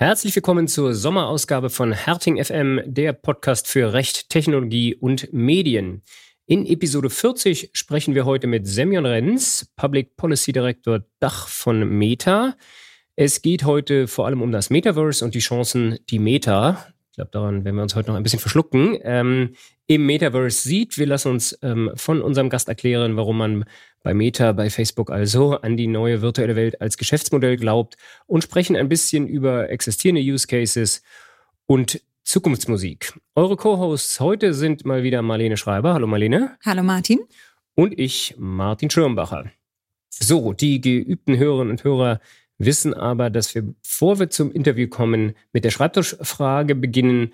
Herzlich willkommen zur Sommerausgabe von Herting FM, der Podcast für Recht, Technologie und Medien. In Episode 40 sprechen wir heute mit Semyon Renz, Public Policy Director Dach von Meta. Es geht heute vor allem um das Metaverse und die Chancen, die Meta, ich glaube, daran werden wir uns heute noch ein bisschen verschlucken, ähm, im Metaverse sieht. Wir lassen uns ähm, von unserem Gast erklären, warum man bei Meta, bei Facebook also an die neue virtuelle Welt als Geschäftsmodell glaubt und sprechen ein bisschen über existierende Use Cases und Zukunftsmusik. Eure Co-Hosts heute sind mal wieder Marlene Schreiber. Hallo Marlene. Hallo Martin. Und ich, Martin Schirmbacher. So, die geübten Hörerinnen und Hörer wissen aber, dass wir, bevor wir zum Interview kommen, mit der Schreibtischfrage beginnen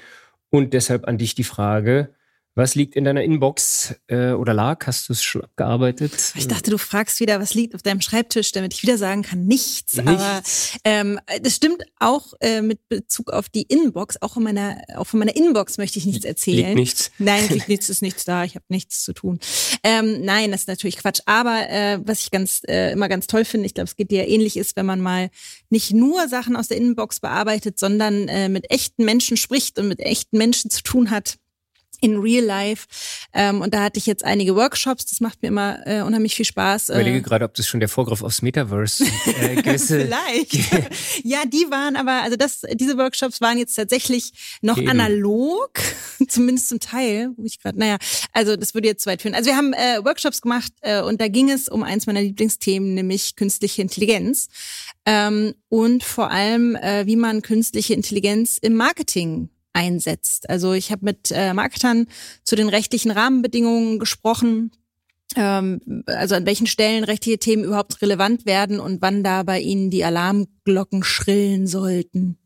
und deshalb an dich die Frage, was liegt in deiner Inbox äh, oder lag? Hast du es schon abgearbeitet? Ich dachte, du fragst wieder, was liegt auf deinem Schreibtisch, damit ich wieder sagen kann, nichts. nichts. Aber ähm, das stimmt auch äh, mit Bezug auf die Inbox. Auch, in meiner, auch von meiner Inbox möchte ich nichts erzählen. Liegt nichts? Nein, liegt nichts, ist nichts da. Ich habe nichts zu tun. Ähm, nein, das ist natürlich Quatsch. Aber äh, was ich ganz äh, immer ganz toll finde, ich glaube, es geht dir ähnlich ist, wenn man mal nicht nur Sachen aus der Inbox bearbeitet, sondern äh, mit echten Menschen spricht und mit echten Menschen zu tun hat in real life. Ähm, und da hatte ich jetzt einige Workshops, das macht mir immer äh, unheimlich viel Spaß. Ich überlege äh, gerade, ob das schon der Vorgriff aufs Metaverse äh, gewisse Vielleicht. ja, die waren aber, also das, diese Workshops waren jetzt tatsächlich noch Eben. analog, zumindest zum Teil, wo ich gerade, naja, also das würde jetzt zu weit führen. Also wir haben äh, Workshops gemacht äh, und da ging es um eins meiner Lieblingsthemen, nämlich künstliche Intelligenz. Ähm, und vor allem, äh, wie man künstliche Intelligenz im Marketing einsetzt. Also ich habe mit äh, Marketern zu den rechtlichen Rahmenbedingungen gesprochen, ähm, also an welchen Stellen rechtliche Themen überhaupt relevant werden und wann da bei ihnen die Alarmglocken schrillen sollten.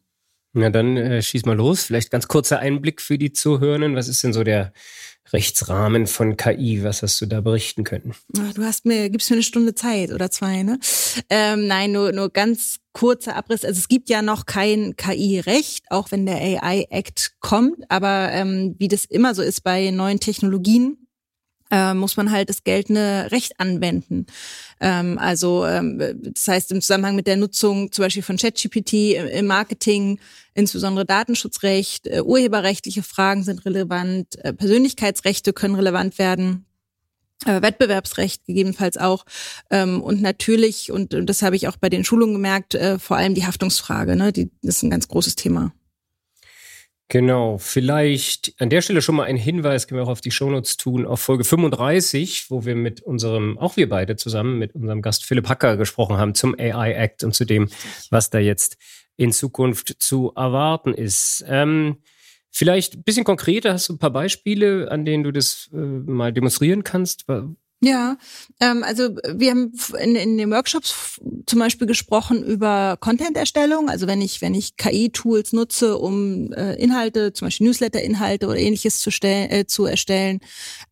Na dann äh, schieß mal los. Vielleicht ganz kurzer Einblick für die Zuhörenden. Was ist denn so der Rechtsrahmen von KI. Was hast du da berichten können? Du hast mir, gibst mir eine Stunde Zeit oder zwei, ne? Ähm, nein, nur, nur ganz kurzer Abriss. Also es gibt ja noch kein KI-Recht, auch wenn der AI-Act kommt. Aber ähm, wie das immer so ist bei neuen Technologien, äh, muss man halt das geltende Recht anwenden. Ähm, also ähm, das heißt im Zusammenhang mit der Nutzung zum Beispiel von ChatGPT im Marketing, insbesondere Datenschutzrecht, äh, urheberrechtliche Fragen sind relevant, äh, Persönlichkeitsrechte können relevant werden. Äh, Wettbewerbsrecht gegebenenfalls auch ähm, und natürlich und, das habe ich auch bei den Schulungen gemerkt äh, vor allem die Haftungsfrage ne die ist ein ganz großes Thema Genau, vielleicht an der Stelle schon mal ein Hinweis, können wir auch auf die Shownotes tun, auf Folge 35, wo wir mit unserem, auch wir beide zusammen mit unserem Gast Philipp Hacker gesprochen haben zum AI Act und zu dem, was da jetzt in Zukunft zu erwarten ist. Ähm, vielleicht ein bisschen konkreter, hast du ein paar Beispiele, an denen du das äh, mal demonstrieren kannst? Ja, ähm, also wir haben in, in den Workshops zum Beispiel gesprochen über Content-Erstellung. Also wenn ich wenn ich KI-Tools nutze, um äh, Inhalte, zum Beispiel Newsletter-Inhalte oder ähnliches zu, stellen, äh, zu erstellen,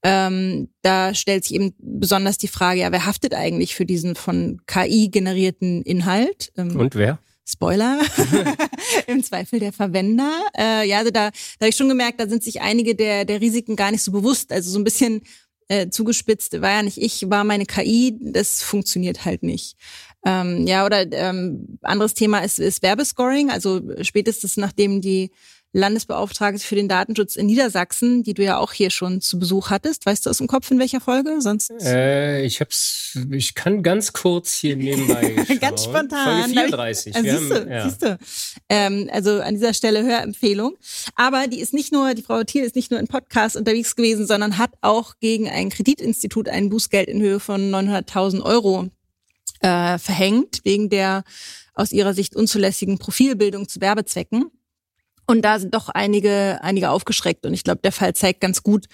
ähm, da stellt sich eben besonders die Frage: Ja, wer haftet eigentlich für diesen von KI generierten Inhalt? Ähm, Und wer? Spoiler, im Zweifel der Verwender. Äh, ja, also da, da habe ich schon gemerkt, da sind sich einige der, der Risiken gar nicht so bewusst. Also so ein bisschen äh, zugespitzt, war ja nicht ich, war meine KI, das funktioniert halt nicht. Ähm, ja, oder ähm, anderes Thema ist, ist Werbescoring. Also spätestens nachdem die Landesbeauftragte für den Datenschutz in Niedersachsen, die du ja auch hier schon zu Besuch hattest. Weißt du aus dem Kopf, in welcher Folge? Sonst? Äh, ich hab's, ich kann ganz kurz hier nebenbei ganz spontan. Folge 34. Also, siehst du, ja. siehst du. Ähm, also an dieser Stelle Hörempfehlung. Aber die ist nicht nur, die Frau Thiel ist nicht nur in Podcast unterwegs gewesen, sondern hat auch gegen ein Kreditinstitut ein Bußgeld in Höhe von 900.000 Euro äh, verhängt, wegen der aus ihrer Sicht unzulässigen Profilbildung zu Werbezwecken. Und da sind doch einige, einige aufgeschreckt. Und ich glaube, der Fall zeigt ganz gut,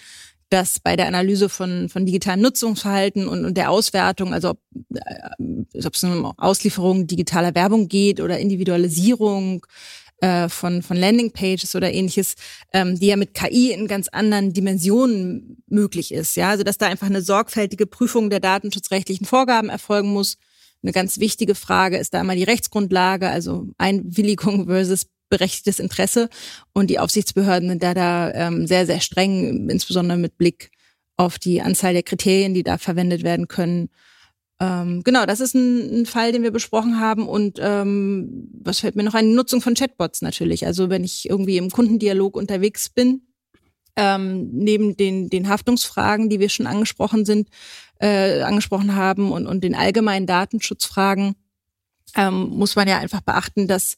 dass bei der Analyse von, von digitalem Nutzungsverhalten und, und der Auswertung, also ob, äh, ob es um Auslieferung digitaler Werbung geht oder Individualisierung äh, von, von Landingpages oder ähnliches, ähm, die ja mit KI in ganz anderen Dimensionen möglich ist. Ja, also dass da einfach eine sorgfältige Prüfung der datenschutzrechtlichen Vorgaben erfolgen muss. Eine ganz wichtige Frage ist da einmal die Rechtsgrundlage, also Einwilligung versus berechtigtes Interesse. Und die Aufsichtsbehörden sind da da ähm, sehr, sehr streng, insbesondere mit Blick auf die Anzahl der Kriterien, die da verwendet werden können. Ähm, genau, das ist ein, ein, Fall, den wir besprochen haben. Und ähm, was fällt mir noch ein? Nutzung von Chatbots natürlich. Also wenn ich irgendwie im Kundendialog unterwegs bin, ähm, neben den, den Haftungsfragen, die wir schon angesprochen sind, äh, angesprochen haben und, und den allgemeinen Datenschutzfragen, ähm, muss man ja einfach beachten, dass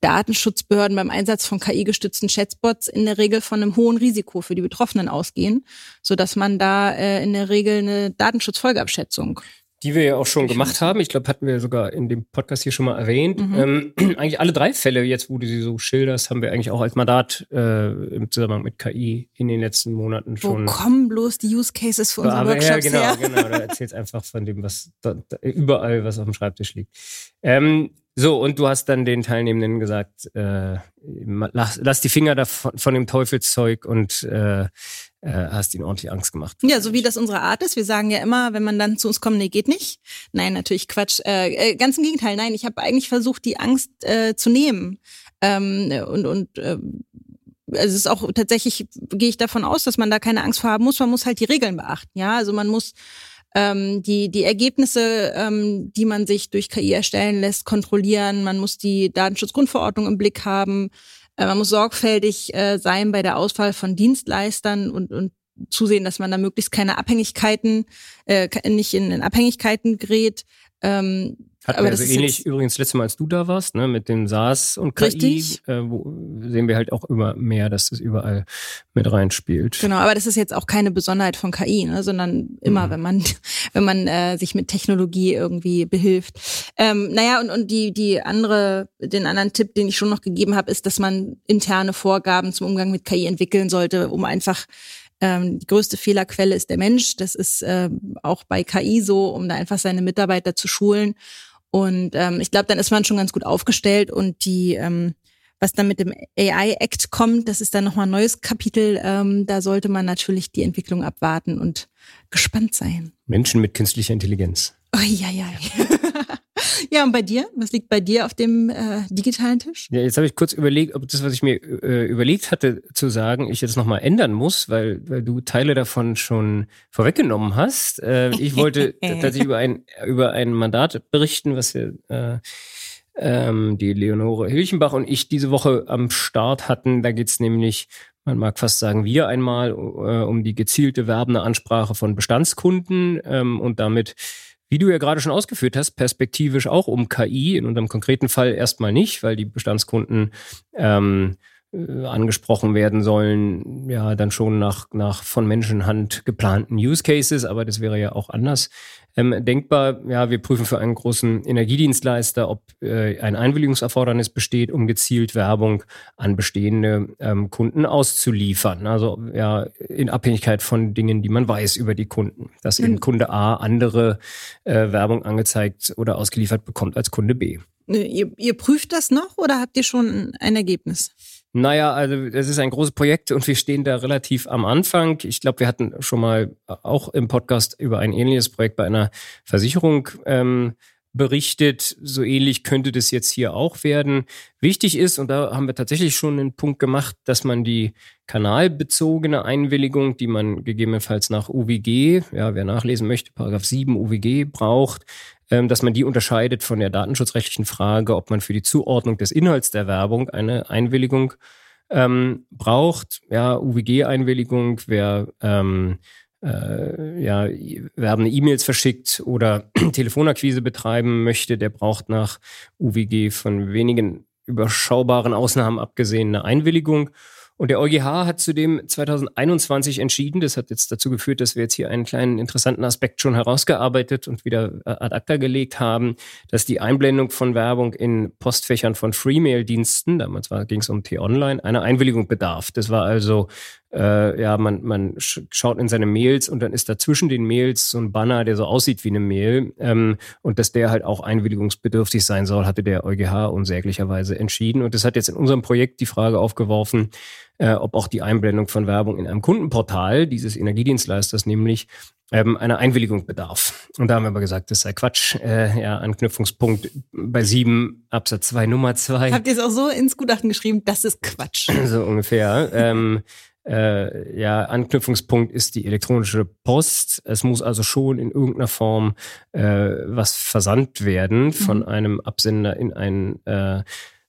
Datenschutzbehörden beim Einsatz von KI-gestützten Chatbots in der Regel von einem hohen Risiko für die Betroffenen ausgehen, so dass man da äh, in der Regel eine Datenschutzfolgeabschätzung die wir ja auch schon gemacht haben. Ich glaube, hatten wir sogar in dem Podcast hier schon mal erwähnt. Mhm. Ähm, eigentlich alle drei Fälle, jetzt wo du sie so schilderst, haben wir eigentlich auch als Mandat äh, im Zusammenhang mit KI in den letzten Monaten schon. Wo kommen bloß die Use Cases für unsere Workshops ja, genau, her? genau. Da erzählst einfach von dem, was da, da, überall, was auf dem Schreibtisch liegt. Ähm, so, und du hast dann den Teilnehmenden gesagt, äh, lass, lass die Finger davon, von dem Teufelszeug und äh, äh, hast ihnen ordentlich Angst gemacht. Ja, so wie das unsere Art ist. Wir sagen ja immer, wenn man dann zu uns kommt, nee, geht nicht. Nein, natürlich Quatsch. Äh, äh, ganz im Gegenteil, nein, ich habe eigentlich versucht, die Angst äh, zu nehmen. Ähm, und und äh, also es ist auch tatsächlich, gehe ich davon aus, dass man da keine Angst vor haben muss. Man muss halt die Regeln beachten. Ja, also man muss ähm, die, die Ergebnisse, ähm, die man sich durch KI erstellen lässt, kontrollieren. Man muss die Datenschutzgrundverordnung im Blick haben. Äh, man muss sorgfältig äh, sein bei der Auswahl von Dienstleistern und, und zusehen, dass man da möglichst keine Abhängigkeiten, äh, nicht in, in Abhängigkeiten gerät. Ähm, hatten aber wir also ähnlich übrigens letztes Mal, als du da warst, ne, mit dem SaaS und KI, richtig. Äh, wo sehen wir halt auch immer mehr, dass das überall mit reinspielt. Genau, aber das ist jetzt auch keine Besonderheit von KI, ne, sondern immer, mhm. wenn man, wenn man äh, sich mit Technologie irgendwie behilft. Ähm, naja, und, und die, die andere, den anderen Tipp, den ich schon noch gegeben habe, ist, dass man interne Vorgaben zum Umgang mit KI entwickeln sollte, um einfach ähm, die größte Fehlerquelle ist der Mensch. Das ist äh, auch bei KI so, um da einfach seine Mitarbeiter zu schulen. Und ähm, ich glaube, dann ist man schon ganz gut aufgestellt und die, ähm, was dann mit dem AI Act kommt, das ist dann nochmal ein neues Kapitel. Ähm, da sollte man natürlich die Entwicklung abwarten und gespannt sein. Menschen mit künstlicher Intelligenz. Oh, ja, ja. Ja, und bei dir? Was liegt bei dir auf dem äh, digitalen Tisch? Ja, jetzt habe ich kurz überlegt, ob das, was ich mir äh, überlegt hatte zu sagen, ich jetzt nochmal ändern muss, weil, weil du Teile davon schon vorweggenommen hast. Äh, ich wollte tatsächlich über ein, über ein Mandat berichten, was wir äh, ähm, die Leonore Hilchenbach und ich diese Woche am Start hatten. Da geht's nämlich man mag fast sagen, wieder einmal äh, um die gezielte werbende Ansprache von Bestandskunden ähm, und damit wie du ja gerade schon ausgeführt hast, perspektivisch auch um KI, in unserem konkreten Fall erstmal nicht, weil die Bestandskunden ähm, äh, angesprochen werden sollen, ja, dann schon nach, nach von Menschenhand geplanten Use Cases, aber das wäre ja auch anders ähm, denkbar. Ja, wir prüfen für einen großen Energiedienstleister, ob äh, ein Einwilligungserfordernis besteht, um gezielt Werbung an bestehende ähm, Kunden auszuliefern. Also ja, in Abhängigkeit von Dingen, die man weiß über die Kunden. Dass eben Kunde A andere äh, Werbung angezeigt oder ausgeliefert bekommt als Kunde B. Ihr, ihr prüft das noch oder habt ihr schon ein Ergebnis? Naja, also es ist ein großes Projekt und wir stehen da relativ am Anfang. Ich glaube, wir hatten schon mal auch im Podcast über ein ähnliches Projekt bei einer Versicherung ähm, berichtet. So ähnlich könnte das jetzt hier auch werden. Wichtig ist, und da haben wir tatsächlich schon einen Punkt gemacht, dass man die kanalbezogene Einwilligung, die man gegebenenfalls nach UWG, ja, wer nachlesen möchte, Paragraph 7 UWG braucht, dass man die unterscheidet von der datenschutzrechtlichen Frage, ob man für die Zuordnung des Inhalts der Werbung eine Einwilligung ähm, braucht. Ja, UWG-Einwilligung, wer ähm, äh, ja, werbende E-Mails verschickt oder Telefonakquise betreiben möchte, der braucht nach UWG von wenigen überschaubaren Ausnahmen abgesehen eine Einwilligung. Und der EuGH hat zudem 2021 entschieden, das hat jetzt dazu geführt, dass wir jetzt hier einen kleinen interessanten Aspekt schon herausgearbeitet und wieder äh, ad acta gelegt haben, dass die Einblendung von Werbung in Postfächern von Freemail-Diensten, damals ging es um T-Online, einer Einwilligung bedarf. Das war also äh, ja, man, man schaut in seine Mails und dann ist da zwischen den Mails so ein Banner, der so aussieht wie eine Mail. Ähm, und dass der halt auch einwilligungsbedürftig sein soll, hatte der EuGH unsäglicherweise entschieden. Und das hat jetzt in unserem Projekt die Frage aufgeworfen, äh, ob auch die Einblendung von Werbung in einem Kundenportal dieses Energiedienstleisters nämlich ähm, einer Einwilligung bedarf. Und da haben wir aber gesagt, das sei Quatsch. Äh, ja, Anknüpfungspunkt bei 7 Absatz 2 Nummer 2. Habt ihr es auch so ins Gutachten geschrieben, das ist Quatsch. So ungefähr. ähm, äh, ja, Anknüpfungspunkt ist die elektronische Post. Es muss also schon in irgendeiner Form äh, was versandt werden von mhm. einem Absender in ein, äh,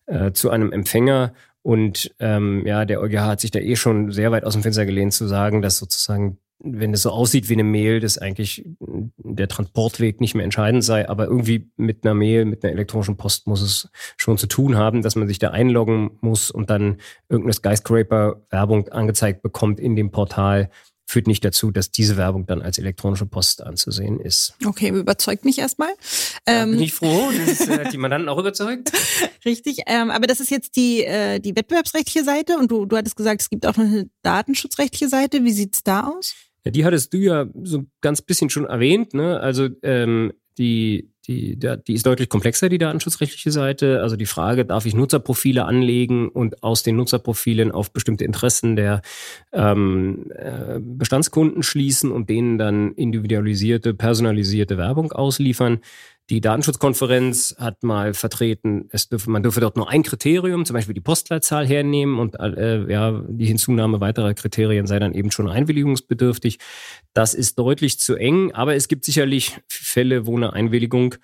äh, zu einem Empfänger. Und ähm, ja, der EuGH hat sich da eh schon sehr weit aus dem Fenster gelehnt zu sagen, dass sozusagen wenn es so aussieht wie eine Mail, dass eigentlich der Transportweg nicht mehr entscheidend sei, aber irgendwie mit einer Mail, mit einer elektronischen Post muss es schon zu tun haben, dass man sich da einloggen muss und dann irgendeine Skyscraper-Werbung angezeigt bekommt in dem Portal, führt nicht dazu, dass diese Werbung dann als elektronische Post anzusehen ist. Okay, überzeugt mich erstmal. Ähm, bin ich froh, das hat äh, die Mandanten auch überzeugt. Richtig, ähm, aber das ist jetzt die, äh, die wettbewerbsrechtliche Seite und du, du hattest gesagt, es gibt auch eine datenschutzrechtliche Seite. Wie sieht's da aus? Ja, die hattest du ja so ganz bisschen schon erwähnt. Ne? Also ähm, die, die, die ist deutlich komplexer, die datenschutzrechtliche Seite. Also die Frage, darf ich Nutzerprofile anlegen und aus den Nutzerprofilen auf bestimmte Interessen der ähm, äh, Bestandskunden schließen und denen dann individualisierte, personalisierte Werbung ausliefern. Die Datenschutzkonferenz hat mal vertreten, es dürfe, man dürfe dort nur ein Kriterium, zum Beispiel die Postleitzahl hernehmen und äh, ja, die Hinzunahme weiterer Kriterien sei dann eben schon einwilligungsbedürftig. Das ist deutlich zu eng, aber es gibt sicherlich Fälle, wo eine Einwilligung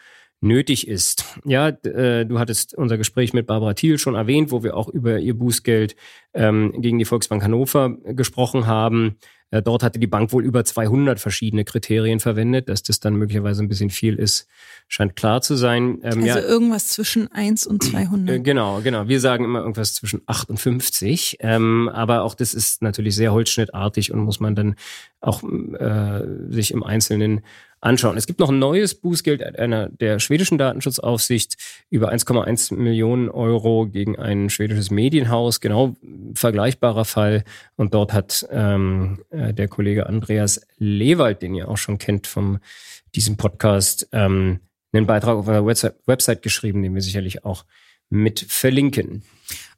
nötig ist. Ja, äh, du hattest unser Gespräch mit Barbara Thiel schon erwähnt, wo wir auch über ihr Bußgeld ähm, gegen die Volksbank Hannover gesprochen haben. Äh, dort hatte die Bank wohl über 200 verschiedene Kriterien verwendet. Dass das dann möglicherweise ein bisschen viel ist, scheint klar zu sein. Ähm, also ja, irgendwas zwischen 1 und 200. Äh, genau, genau. Wir sagen immer irgendwas zwischen 8 und 50. Ähm, aber auch das ist natürlich sehr holzschnittartig und muss man dann auch äh, sich im Einzelnen anschauen. Es gibt noch ein neues Bußgeld einer der schwedischen Datenschutzaufsicht über 1,1 Millionen Euro gegen ein schwedisches Medienhaus. Genau vergleichbarer Fall. Und dort hat ähm, äh, der Kollege Andreas Lewald, den ihr auch schon kennt vom diesem Podcast, ähm, einen Beitrag auf unserer Website, Website geschrieben, den wir sicherlich auch mit verlinken.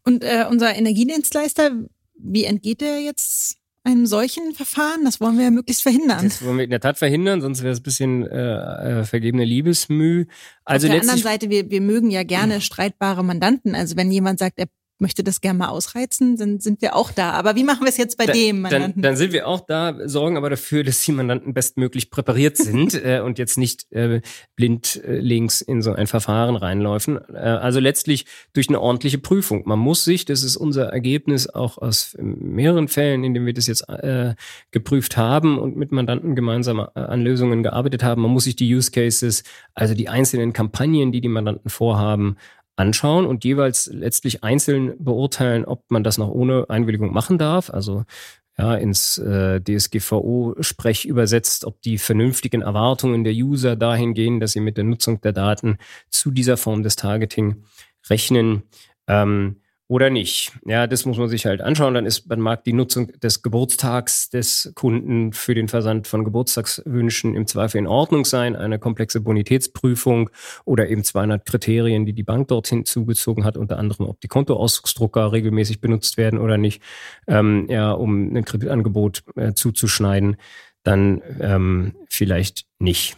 Und äh, unser Energiedienstleister, wie entgeht der jetzt einem solchen Verfahren? Das wollen wir ja möglichst verhindern. Das wollen wir in der Tat verhindern, sonst wäre es ein bisschen äh, äh, vergebene Liebesmüh. Also Auf der anderen Seite, wir, wir mögen ja gerne streitbare Mandanten. Also wenn jemand sagt, er möchte das gerne mal ausreizen, dann sind wir auch da. Aber wie machen wir es jetzt bei da, dem Mandanten? Dann, dann, sind wir auch da, sorgen aber dafür, dass die Mandanten bestmöglich präpariert sind äh, und jetzt nicht äh, blind äh, links in so ein Verfahren reinläufen. Äh, also letztlich durch eine ordentliche Prüfung. Man muss sich, das ist unser Ergebnis auch aus mehreren Fällen, in denen wir das jetzt äh, geprüft haben und mit Mandanten gemeinsam äh, an Lösungen gearbeitet haben, man muss sich die Use Cases, also die einzelnen Kampagnen, die die Mandanten vorhaben, anschauen und jeweils letztlich einzeln beurteilen, ob man das noch ohne Einwilligung machen darf. Also ja, ins äh, DSGVO-Sprech übersetzt, ob die vernünftigen Erwartungen der User dahin gehen, dass sie mit der Nutzung der Daten zu dieser Form des Targeting rechnen. Ähm, oder nicht. Ja, das muss man sich halt anschauen. Dann ist, man mag die Nutzung des Geburtstags des Kunden für den Versand von Geburtstagswünschen im Zweifel in Ordnung sein. Eine komplexe Bonitätsprüfung oder eben 200 Kriterien, die die Bank dorthin zugezogen hat, unter anderem, ob die Kontoausdrucksdrucker regelmäßig benutzt werden oder nicht, ähm, ja, um ein Kreditangebot äh, zuzuschneiden, dann ähm, vielleicht nicht.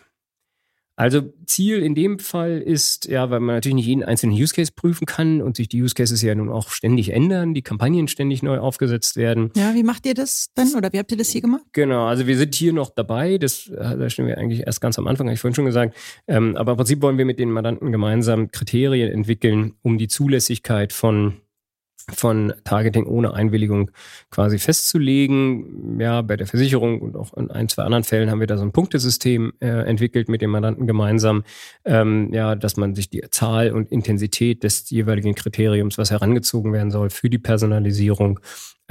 Also Ziel in dem Fall ist, ja, weil man natürlich nicht jeden einzelnen Use Case prüfen kann und sich die Use Cases ja nun auch ständig ändern, die Kampagnen ständig neu aufgesetzt werden. Ja, wie macht ihr das dann oder wie habt ihr das hier gemacht? Genau, also wir sind hier noch dabei, das, äh, da stehen wir eigentlich erst ganz am Anfang, habe ich vorhin schon gesagt. Ähm, aber im Prinzip wollen wir mit den Mandanten gemeinsam Kriterien entwickeln, um die Zulässigkeit von von Targeting ohne Einwilligung quasi festzulegen. Ja, bei der Versicherung und auch in ein, zwei anderen Fällen haben wir da so ein Punktesystem äh, entwickelt mit dem Mandanten gemeinsam. Ähm, ja, dass man sich die Zahl und Intensität des jeweiligen Kriteriums, was herangezogen werden soll, für die Personalisierung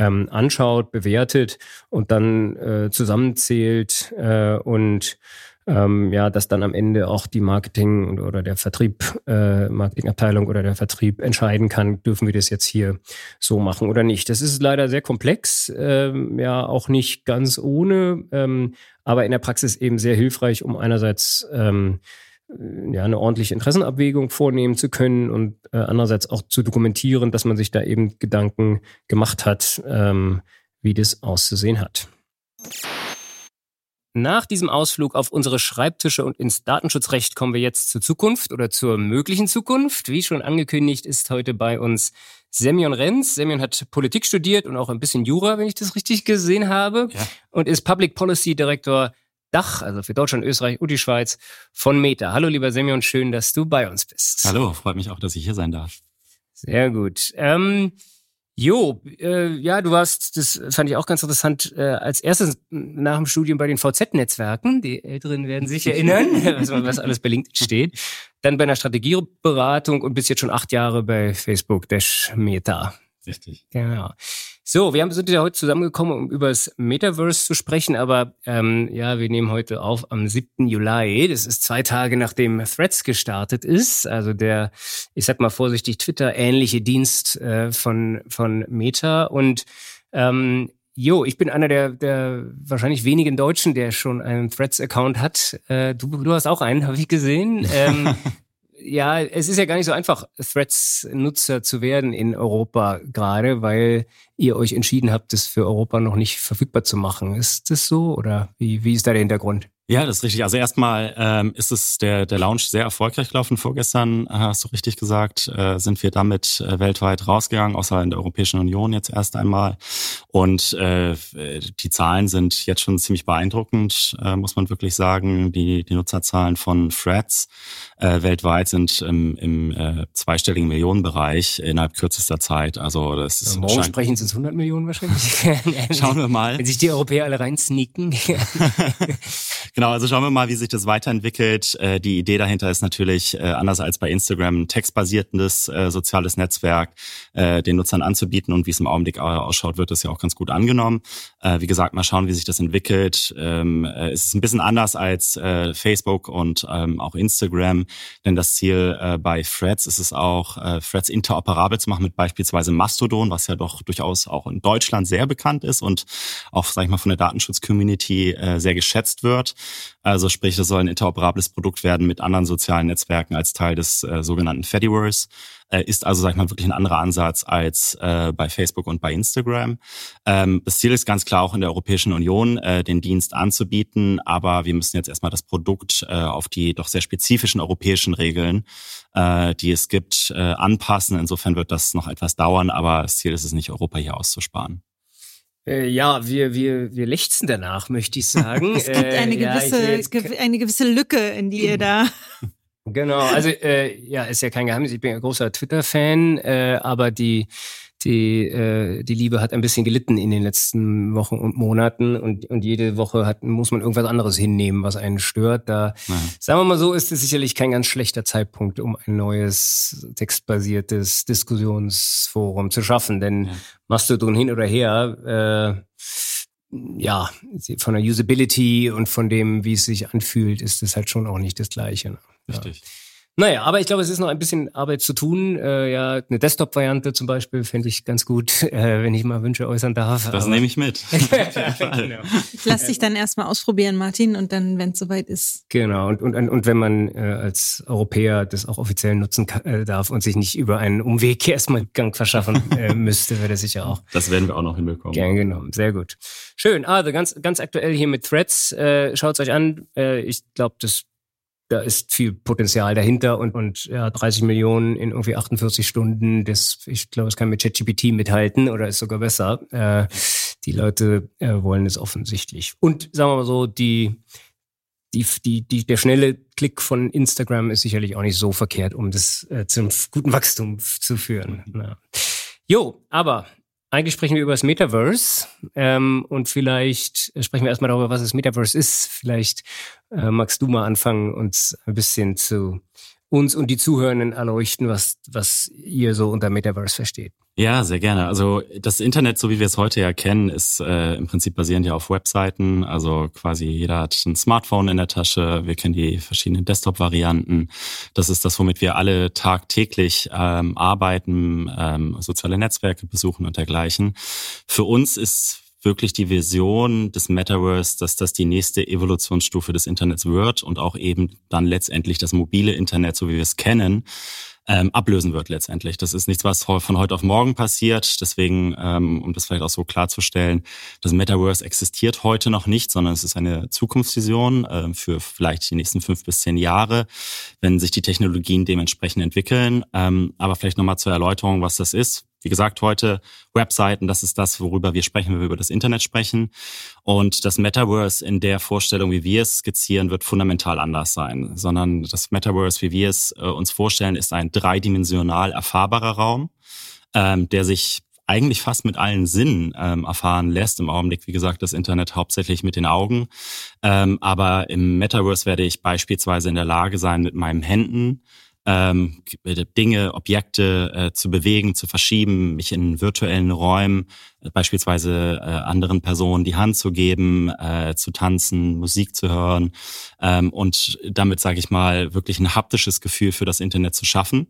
ähm, anschaut, bewertet und dann äh, zusammenzählt äh, und ähm, ja, dass dann am Ende auch die Marketing oder der Vertrieb, äh, Marketingabteilung oder der Vertrieb entscheiden kann, dürfen wir das jetzt hier so machen oder nicht. Das ist leider sehr komplex, ähm, ja, auch nicht ganz ohne, ähm, aber in der Praxis eben sehr hilfreich, um einerseits ähm, ja, eine ordentliche Interessenabwägung vornehmen zu können und äh, andererseits auch zu dokumentieren, dass man sich da eben Gedanken gemacht hat, ähm, wie das auszusehen hat. Nach diesem Ausflug auf unsere Schreibtische und ins Datenschutzrecht kommen wir jetzt zur Zukunft oder zur möglichen Zukunft. Wie schon angekündigt ist heute bei uns Semyon Renz. Semyon hat Politik studiert und auch ein bisschen Jura, wenn ich das richtig gesehen habe. Ja. Und ist Public Policy Director Dach, also für Deutschland, Österreich und die Schweiz von Meta. Hallo lieber Semyon, schön, dass du bei uns bist. Hallo, freut mich auch, dass ich hier sein darf. Sehr gut. Ähm, Jo, äh, ja, du warst, das fand ich auch ganz interessant, äh, als erstes nach dem Studium bei den VZ-Netzwerken, die Älteren werden sich erinnern, was, was alles bei LinkedIn steht, dann bei einer Strategieberatung und bis jetzt schon acht Jahre bei Facebook Dash Meta. Richtig. Genau. So, wir sind ja heute zusammengekommen, um über das Metaverse zu sprechen, aber ähm, ja, wir nehmen heute auf am 7. Juli. Das ist zwei Tage nachdem Threads gestartet ist. Also der, ich sag mal vorsichtig, Twitter-ähnliche Dienst äh, von, von Meta. Und ähm, Jo, ich bin einer der, der wahrscheinlich wenigen Deutschen, der schon einen Threads-Account hat. Äh, du, du hast auch einen, habe ich gesehen. Ähm, ja, es ist ja gar nicht so einfach, Threads-Nutzer zu werden in Europa gerade, weil ihr euch entschieden habt, das für Europa noch nicht verfügbar zu machen. Ist das so oder wie, wie ist da der Hintergrund? Ja, das ist richtig. Also erstmal ähm, ist es der, der Launch sehr erfolgreich gelaufen. Vorgestern, äh, hast du richtig gesagt, äh, sind wir damit äh, weltweit rausgegangen, außer in der Europäischen Union jetzt erst einmal. Und äh, die Zahlen sind jetzt schon ziemlich beeindruckend, äh, muss man wirklich sagen. Die, die Nutzerzahlen von Threads äh, weltweit sind im, im äh, zweistelligen Millionenbereich innerhalb kürzester Zeit. Also das ist Morgen sprechen es 100 Millionen wahrscheinlich. Schauen wir mal. Wenn sich die Europäer alle reinsneaken. Genau, also schauen wir mal, wie sich das weiterentwickelt. Äh, die Idee dahinter ist natürlich, äh, anders als bei Instagram, ein textbasiertes äh, soziales Netzwerk den Nutzern anzubieten. Und wie es im Augenblick ausschaut, wird das ja auch ganz gut angenommen. Wie gesagt, mal schauen, wie sich das entwickelt. Ähm, es ist ein bisschen anders als Facebook und ähm, auch Instagram, denn das Ziel bei Threads ist es auch, Threads interoperabel zu machen mit beispielsweise Mastodon, was ja doch durchaus auch in Deutschland sehr bekannt ist und auch, sag ich mal, von der Datenschutz-Community sehr geschätzt wird. Also sprich, das soll ein interoperables Produkt werden mit anderen sozialen Netzwerken als Teil des äh, sogenannten Fediverse. Äh, ist also, sag ich mal, wirklich ein anderer Ansatz als äh, bei Facebook und bei Instagram. Ähm, das Ziel ist ganz klar auch in der Europäischen Union, äh, den Dienst anzubieten, aber wir müssen jetzt erstmal das Produkt äh, auf die doch sehr spezifischen europäischen Regeln, äh, die es gibt, äh, anpassen. Insofern wird das noch etwas dauern, aber das Ziel ist es nicht, Europa hier auszusparen. Äh, ja, wir, wir, wir lechzen danach, möchte ich sagen. es gibt eine, äh, gewisse, ja, eine gewisse Lücke, in die ihr da Genau, also äh, ja, ist ja kein Geheimnis, ich bin ein großer Twitter-Fan, äh, aber die die, äh, die Liebe hat ein bisschen gelitten in den letzten Wochen und Monaten und, und jede Woche hat, muss man irgendwas anderes hinnehmen, was einen stört. Da, Nein. sagen wir mal so, ist es sicherlich kein ganz schlechter Zeitpunkt, um ein neues textbasiertes Diskussionsforum zu schaffen, denn ja. Mastodon hin oder her, äh, ja, von der Usability und von dem, wie es sich anfühlt, ist es halt schon auch nicht das Gleiche. Ne? Richtig. Ja. Naja, aber ich glaube, es ist noch ein bisschen Arbeit zu tun. Äh, ja, eine Desktop-Variante zum Beispiel fände ich ganz gut, äh, wenn ich mal Wünsche äußern darf. Das nehme ich mit. genau. Ich lasse dich dann erstmal ausprobieren, Martin, und dann, wenn es soweit ist. Genau, und, und, und wenn man äh, als Europäer das auch offiziell nutzen kann, äh, darf und sich nicht über einen Umweg erstmal Gang verschaffen äh, müsste, wäre das sicher auch. Das werden wir auch noch hinbekommen. Gern genommen, sehr gut. Schön, also ganz, ganz aktuell hier mit Threads. Äh, Schaut es euch an. Äh, ich glaube, das da ist viel Potenzial dahinter und, und ja, 30 Millionen in irgendwie 48 Stunden, das, ich glaube, es kann mit ChatGPT mithalten oder ist sogar besser. Äh, die Leute äh, wollen es offensichtlich. Und sagen wir mal so, die, die, die, die, der schnelle Klick von Instagram ist sicherlich auch nicht so verkehrt, um das äh, zum guten Wachstum zu führen. Ja. Jo, aber eigentlich sprechen wir über das Metaverse ähm, und vielleicht sprechen wir erstmal darüber, was das Metaverse ist. Vielleicht äh, magst du mal anfangen, uns ein bisschen zu uns und die Zuhörenden erleuchten, was, was ihr so unter Metaverse versteht. Ja, sehr gerne. Also das Internet, so wie wir es heute ja kennen, ist äh, im Prinzip basierend ja auf Webseiten. Also quasi jeder hat ein Smartphone in der Tasche. Wir kennen die verschiedenen Desktop-Varianten. Das ist das, womit wir alle tagtäglich ähm, arbeiten, ähm, soziale Netzwerke besuchen und dergleichen. Für uns ist wirklich die Vision des Metaverse, dass das die nächste Evolutionsstufe des Internets wird und auch eben dann letztendlich das mobile Internet, so wie wir es kennen, ähm, ablösen wird letztendlich. Das ist nichts, was von heute auf morgen passiert. Deswegen, ähm, um das vielleicht auch so klarzustellen, das Metaverse existiert heute noch nicht, sondern es ist eine Zukunftsvision äh, für vielleicht die nächsten fünf bis zehn Jahre, wenn sich die Technologien dementsprechend entwickeln. Ähm, aber vielleicht nochmal zur Erläuterung, was das ist. Wie gesagt, heute Webseiten, das ist das, worüber wir sprechen, wenn wir über das Internet sprechen. Und das Metaverse in der Vorstellung, wie wir es skizzieren, wird fundamental anders sein, sondern das Metaverse, wie wir es äh, uns vorstellen, ist ein dreidimensional erfahrbarer Raum, ähm, der sich eigentlich fast mit allen Sinnen ähm, erfahren lässt. Im Augenblick, wie gesagt, das Internet hauptsächlich mit den Augen. Ähm, aber im Metaverse werde ich beispielsweise in der Lage sein, mit meinen Händen ähm, Dinge, Objekte äh, zu bewegen, zu verschieben, mich in virtuellen Räumen, äh, beispielsweise äh, anderen Personen die Hand zu geben, äh, zu tanzen, Musik zu hören ähm, und damit, sage ich mal, wirklich ein haptisches Gefühl für das Internet zu schaffen.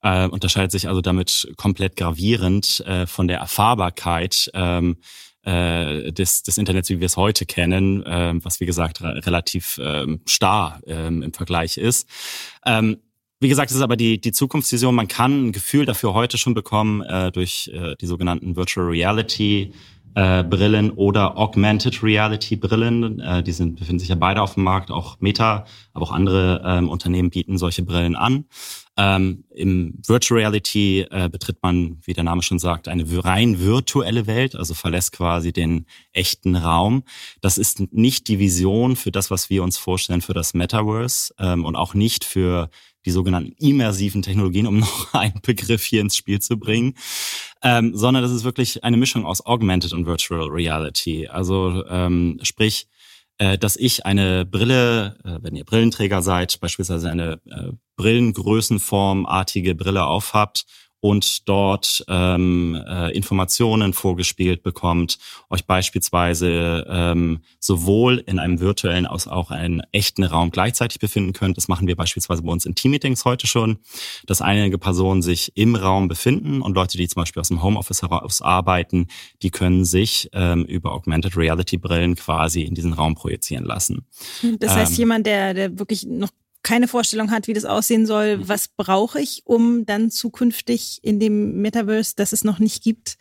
Äh, unterscheidet sich also damit komplett gravierend äh, von der Erfahrbarkeit ähm, äh, des, des Internets, wie wir es heute kennen, äh, was wie gesagt relativ ähm, starr ähm, im Vergleich ist. Ähm, wie gesagt, es ist aber die, die Zukunftsvision. Man kann ein Gefühl dafür heute schon bekommen äh, durch äh, die sogenannten Virtual Reality äh, Brillen oder Augmented Reality Brillen. Äh, die sind, befinden sich ja beide auf dem Markt. Auch Meta, aber auch andere ähm, Unternehmen bieten solche Brillen an. Ähm, Im Virtual Reality äh, betritt man, wie der Name schon sagt, eine rein virtuelle Welt, also verlässt quasi den echten Raum. Das ist nicht die Vision für das, was wir uns vorstellen für das Metaverse ähm, und auch nicht für die sogenannten immersiven Technologien, um noch einen Begriff hier ins Spiel zu bringen, ähm, sondern das ist wirklich eine Mischung aus Augmented und Virtual Reality. Also ähm, sprich, äh, dass ich eine Brille, äh, wenn ihr Brillenträger seid, beispielsweise eine äh, Brillengrößenformartige Brille aufhabt und dort ähm, äh, Informationen vorgespielt bekommt, euch beispielsweise ähm, sowohl in einem virtuellen als auch einen echten Raum gleichzeitig befinden könnt. Das machen wir beispielsweise bei uns in Teammeetings heute schon, dass einige Personen sich im Raum befinden und Leute, die zum Beispiel aus dem Homeoffice heraus arbeiten, die können sich ähm, über Augmented Reality Brillen quasi in diesen Raum projizieren lassen. Das heißt, ähm, jemand, der, der wirklich noch keine Vorstellung hat, wie das aussehen soll, mhm. was brauche ich, um dann zukünftig in dem Metaverse, das es noch nicht gibt,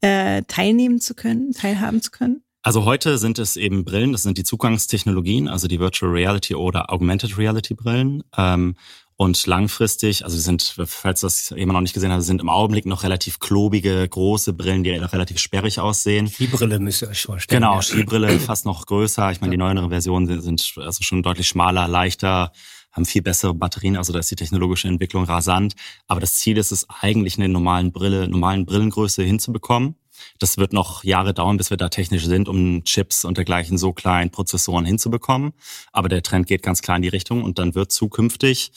äh, teilnehmen zu können, teilhaben zu können? Also heute sind es eben Brillen, das sind die Zugangstechnologien, also die Virtual Reality oder Augmented Reality Brillen. Ähm, und langfristig, also sind, falls das jemand noch nicht gesehen hat, sind im Augenblick noch relativ klobige, große Brillen, die noch relativ sperrig aussehen. Skibrille müsst ihr euch vorstellen. Genau, Skibrille fast noch größer. Ich meine, die neueren Versionen sind, sind also schon deutlich schmaler, leichter, haben viel bessere Batterien, also da ist die technologische Entwicklung rasant. Aber das Ziel ist es eigentlich, eine normalen Brille, normalen Brillengröße hinzubekommen. Das wird noch Jahre dauern, bis wir da technisch sind, um Chips und dergleichen so kleinen Prozessoren hinzubekommen. Aber der Trend geht ganz klar in die Richtung und dann wird zukünftig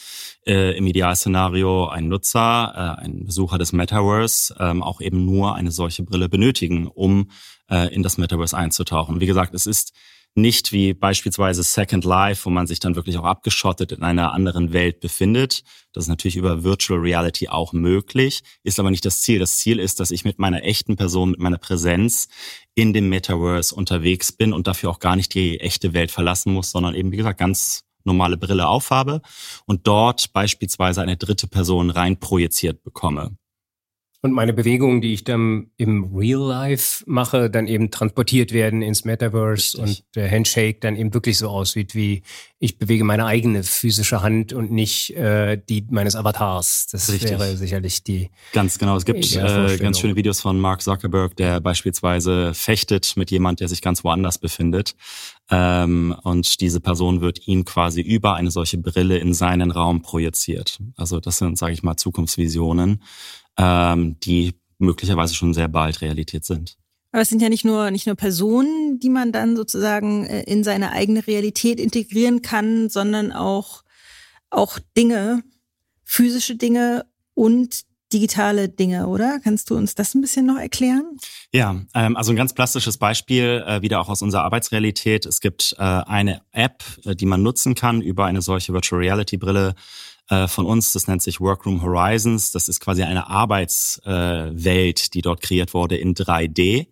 äh, im Idealszenario ein Nutzer, äh, ein Besucher des Metaverse ähm, auch eben nur eine solche Brille benötigen, um äh, in das Metaverse einzutauchen. Wie gesagt, es ist nicht wie beispielsweise Second Life, wo man sich dann wirklich auch abgeschottet in einer anderen Welt befindet. Das ist natürlich über Virtual Reality auch möglich, ist aber nicht das Ziel. Das Ziel ist, dass ich mit meiner echten Person, mit meiner Präsenz in dem Metaverse unterwegs bin und dafür auch gar nicht die echte Welt verlassen muss, sondern eben, wie gesagt, ganz normale Brille aufhabe und dort beispielsweise eine dritte Person rein projiziert bekomme. Und meine Bewegungen, die ich dann im Real Life mache, dann eben transportiert werden ins Metaverse Richtig. und der Handshake dann eben wirklich so aussieht, wie ich bewege meine eigene physische Hand und nicht äh, die meines Avatars. Das Richtig. wäre sicherlich die. Ganz genau. Es gibt äh, ganz schöne Videos von Mark Zuckerberg, der beispielsweise fechtet mit jemand, der sich ganz woanders befindet. Ähm, und diese Person wird ihm quasi über eine solche Brille in seinen Raum projiziert. Also das sind, sage ich mal, Zukunftsvisionen ähm, die möglicherweise schon sehr bald Realität sind. Aber es sind ja nicht nur, nicht nur Personen, die man dann sozusagen äh, in seine eigene Realität integrieren kann, sondern auch, auch Dinge, physische Dinge und digitale Dinge, oder? Kannst du uns das ein bisschen noch erklären? Ja, ähm, also ein ganz plastisches Beispiel, äh, wieder auch aus unserer Arbeitsrealität. Es gibt äh, eine App, äh, die man nutzen kann über eine solche Virtual Reality Brille äh, von uns. Das nennt sich Workroom Horizons. Das ist quasi eine Arbeitswelt, die dort kreiert wurde in 3D,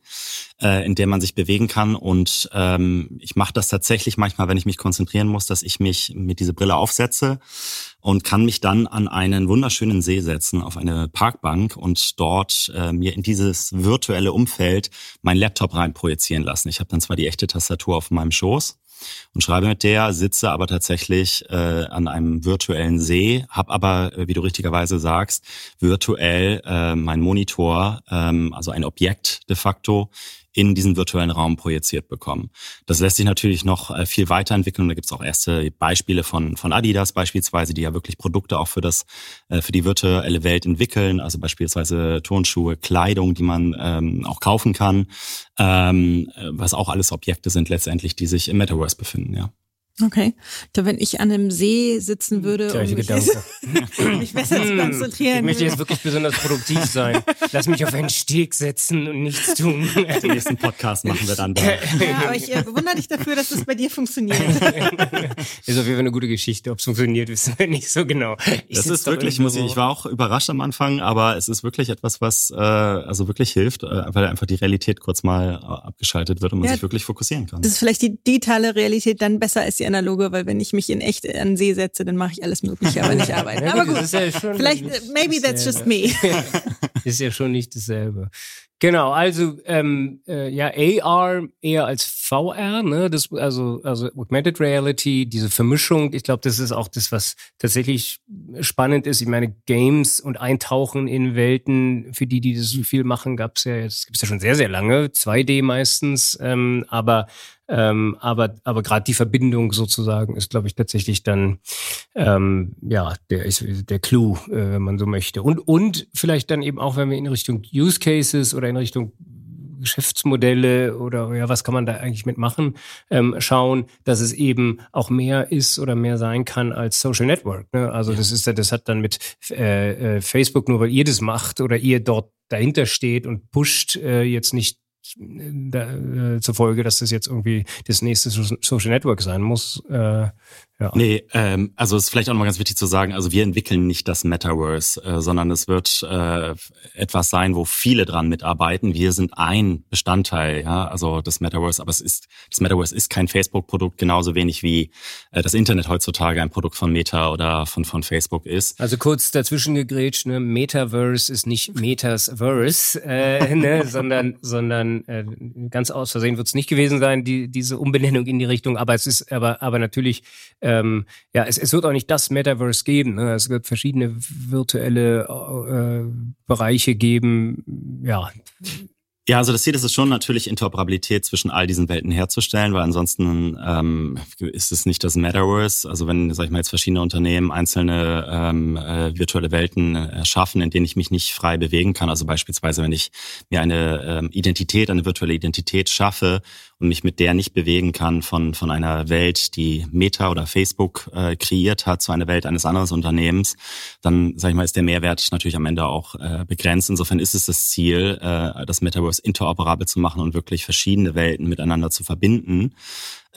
äh, in der man sich bewegen kann. Und ähm, ich mache das tatsächlich manchmal, wenn ich mich konzentrieren muss, dass ich mich mit dieser Brille aufsetze und kann mich dann an einen wunderschönen See setzen, auf eine Parkbank und dort äh, mir in dieses virtuelle Umfeld mein Laptop rein projizieren lassen. Ich habe dann zwar die echte Tastatur auf meinem Schoß, und schreibe mit der, sitze aber tatsächlich äh, an einem virtuellen See, habe aber, äh, wie du richtigerweise sagst, virtuell äh, mein Monitor, ähm, also ein Objekt de facto, in diesen virtuellen Raum projiziert bekommen. Das lässt sich natürlich noch äh, viel weiterentwickeln. Da gibt es auch erste Beispiele von, von Adidas beispielsweise, die ja wirklich Produkte auch für das äh, für die virtuelle Welt entwickeln. Also beispielsweise Turnschuhe, Kleidung, die man ähm, auch kaufen kann, ähm, was auch alles Objekte sind letztendlich, die sich im Metaverse befinden. Ja. Okay. Da wenn ich an einem See sitzen würde, Gleiche um mich, mich besser zu konzentrieren. Ich möchte jetzt wirklich besonders produktiv sein. Lass mich auf einen Steg setzen und nichts tun. Den nächsten Podcast machen wir dann da. ja, aber ich äh, bewundere dich dafür, dass das bei dir funktioniert. ist auf jeden Fall eine gute Geschichte. Ob es funktioniert, wissen wir nicht so genau. Ich das ist wirklich, muss ich, ich war auch überrascht am Anfang, aber es ist wirklich etwas, was äh, also wirklich hilft, äh, weil einfach die Realität kurz mal äh, abgeschaltet wird und man ja, sich wirklich fokussieren kann. Das ist vielleicht die digitale Realität dann besser als die analoge, weil wenn ich mich in echt an See setze, dann mache ich alles Mögliche, aber nicht arbeiten. aber gut, ja vielleicht, maybe that's just me. ist ja schon nicht dasselbe. Genau, also ähm, äh, ja, AR eher als VR, ne? Das, also, also Augmented Reality, diese Vermischung, ich glaube, das ist auch das, was tatsächlich spannend ist. Ich meine, Games und Eintauchen in Welten, für die, die das so viel machen, gab's ja jetzt, gibt's ja schon sehr, sehr lange, 2D meistens, ähm, aber ähm, aber aber gerade die Verbindung sozusagen ist, glaube ich, tatsächlich dann ähm, ja der ist der Clou, äh, wenn man so möchte. Und und vielleicht dann eben auch, wenn wir in Richtung Use Cases oder in Richtung Geschäftsmodelle oder ja, was kann man da eigentlich mitmachen, ähm, schauen, dass es eben auch mehr ist oder mehr sein kann als Social Network. Ne? Also ja. das ist das hat dann mit äh, äh, Facebook nur weil ihr das macht oder ihr dort dahinter steht und pusht äh, jetzt nicht da, äh, zur Folge, dass das jetzt irgendwie das nächste Social Network sein muss. Äh, ja. Nee, ähm, also ist vielleicht auch nochmal ganz wichtig zu sagen, also wir entwickeln nicht das Metaverse, äh, sondern es wird äh, etwas sein, wo viele dran mitarbeiten. Wir sind ein Bestandteil, ja, also das Metaverse, aber es ist, das Metaverse ist kein Facebook-Produkt, genauso wenig wie äh, das Internet heutzutage ein Produkt von Meta oder von, von Facebook ist. Also kurz dazwischen gegrätscht, ne, Metaverse ist nicht Metasverse, äh, ne, sondern, sondern äh, ganz aus Versehen wird es nicht gewesen sein, die, diese Umbenennung in die Richtung, aber es ist, aber, aber natürlich ähm, ja, es, es wird auch nicht das Metaverse geben. Ne? Es wird verschiedene virtuelle äh, Bereiche geben. Ja, ja, also das Ziel ist es schon natürlich Interoperabilität zwischen all diesen Welten herzustellen, weil ansonsten ähm, ist es nicht das Metaverse. Also wenn, sag ich mal, jetzt verschiedene Unternehmen einzelne ähm, äh, virtuelle Welten erschaffen, in denen ich mich nicht frei bewegen kann. Also beispielsweise, wenn ich mir eine ähm, Identität, eine virtuelle Identität schaffe und mich mit der nicht bewegen kann von, von einer Welt, die Meta oder Facebook äh, kreiert hat, zu einer Welt eines anderen Unternehmens, dann, sag ich mal, ist der Mehrwert natürlich am Ende auch äh, begrenzt. Insofern ist es das Ziel, äh, das Metaverse interoperabel zu machen und wirklich verschiedene Welten miteinander zu verbinden.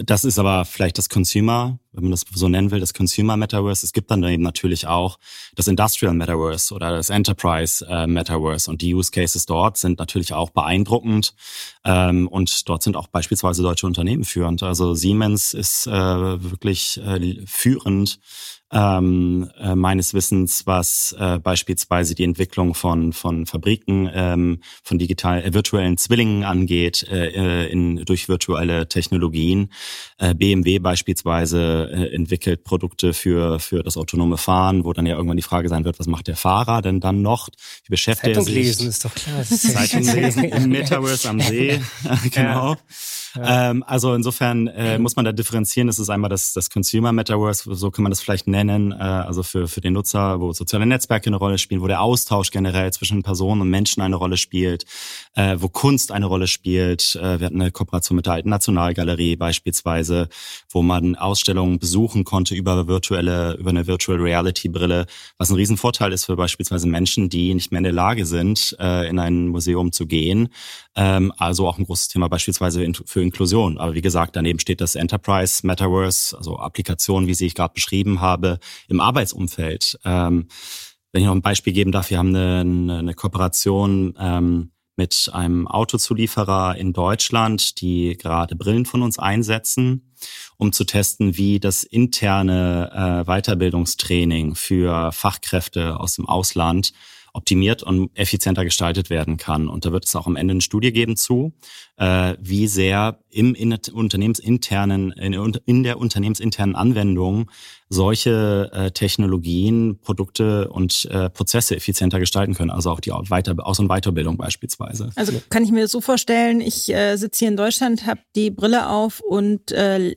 Das ist aber vielleicht das Consumer, wenn man das so nennen will, das Consumer Metaverse. Es gibt dann eben natürlich auch das Industrial Metaverse oder das Enterprise äh, Metaverse und die Use Cases dort sind natürlich auch beeindruckend ähm, und dort sind auch beispielsweise deutsche Unternehmen führend. Also Siemens ist äh, wirklich äh, führend ähm, äh, meines Wissens, was äh, beispielsweise die Entwicklung von von Fabriken, ähm, von digital äh, virtuellen Zwillingen angeht, äh, äh in durch virtuelle Technologien. Äh, BMW beispielsweise äh, entwickelt Produkte für für das autonome Fahren, wo dann ja irgendwann die Frage sein wird, was macht der Fahrer denn dann noch? Wie beschäftigt Zeitung er sich? lesen ist doch klar. Zeitung lesen im Metaverse am See, genau. Ja. Ja. Ähm, also insofern äh, muss man da differenzieren. Das ist einmal das, das Consumer Metaverse, so kann man das vielleicht nennen, äh, also für, für den Nutzer, wo soziale Netzwerke eine Rolle spielen, wo der Austausch generell zwischen Personen und Menschen eine Rolle spielt, äh, wo Kunst eine Rolle spielt. Äh, wir hatten eine Kooperation mit der Alten Nationalgalerie beispielsweise, wo man Ausstellungen besuchen konnte über virtuelle, über eine Virtual Reality Brille, was ein Riesenvorteil ist für beispielsweise Menschen, die nicht mehr in der Lage sind, äh, in ein Museum zu gehen. Ähm, also auch ein großes Thema beispielsweise für Inklusion. Aber wie gesagt, daneben steht das Enterprise Metaverse, also Applikationen, wie sie ich gerade beschrieben habe, im Arbeitsumfeld. Ähm, wenn ich noch ein Beispiel geben darf, wir haben eine, eine Kooperation ähm, mit einem Autozulieferer in Deutschland, die gerade Brillen von uns einsetzen, um zu testen, wie das interne äh, Weiterbildungstraining für Fachkräfte aus dem Ausland optimiert und effizienter gestaltet werden kann. Und da wird es auch am Ende eine Studie geben zu, äh, wie sehr im in unternehmensinternen, in, in der unternehmensinternen Anwendung solche äh, Technologien, Produkte und äh, Prozesse effizienter gestalten können. Also auch die Weiter Aus- und Weiterbildung beispielsweise. Also kann ich mir das so vorstellen, ich äh, sitze hier in Deutschland, habe die Brille auf und äh,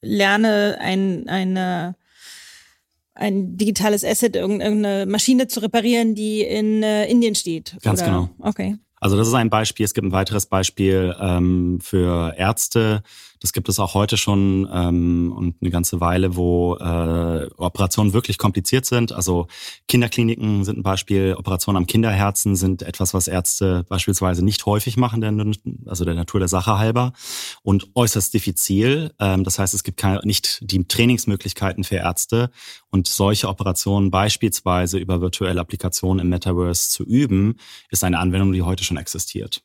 lerne ein, eine ein digitales Asset, irgendeine Maschine zu reparieren, die in äh, Indien steht. Ganz oder? genau. Okay. Also das ist ein Beispiel. Es gibt ein weiteres Beispiel ähm, für Ärzte, das gibt es auch heute schon ähm, und eine ganze Weile, wo äh, Operationen wirklich kompliziert sind. Also Kinderkliniken sind ein Beispiel. Operationen am Kinderherzen sind etwas, was Ärzte beispielsweise nicht häufig machen, denn, also der Natur der Sache halber. Und äußerst diffizil. Ähm, das heißt, es gibt keine, nicht die Trainingsmöglichkeiten für Ärzte. Und solche Operationen beispielsweise über virtuelle Applikationen im Metaverse zu üben, ist eine Anwendung, die heute schon existiert.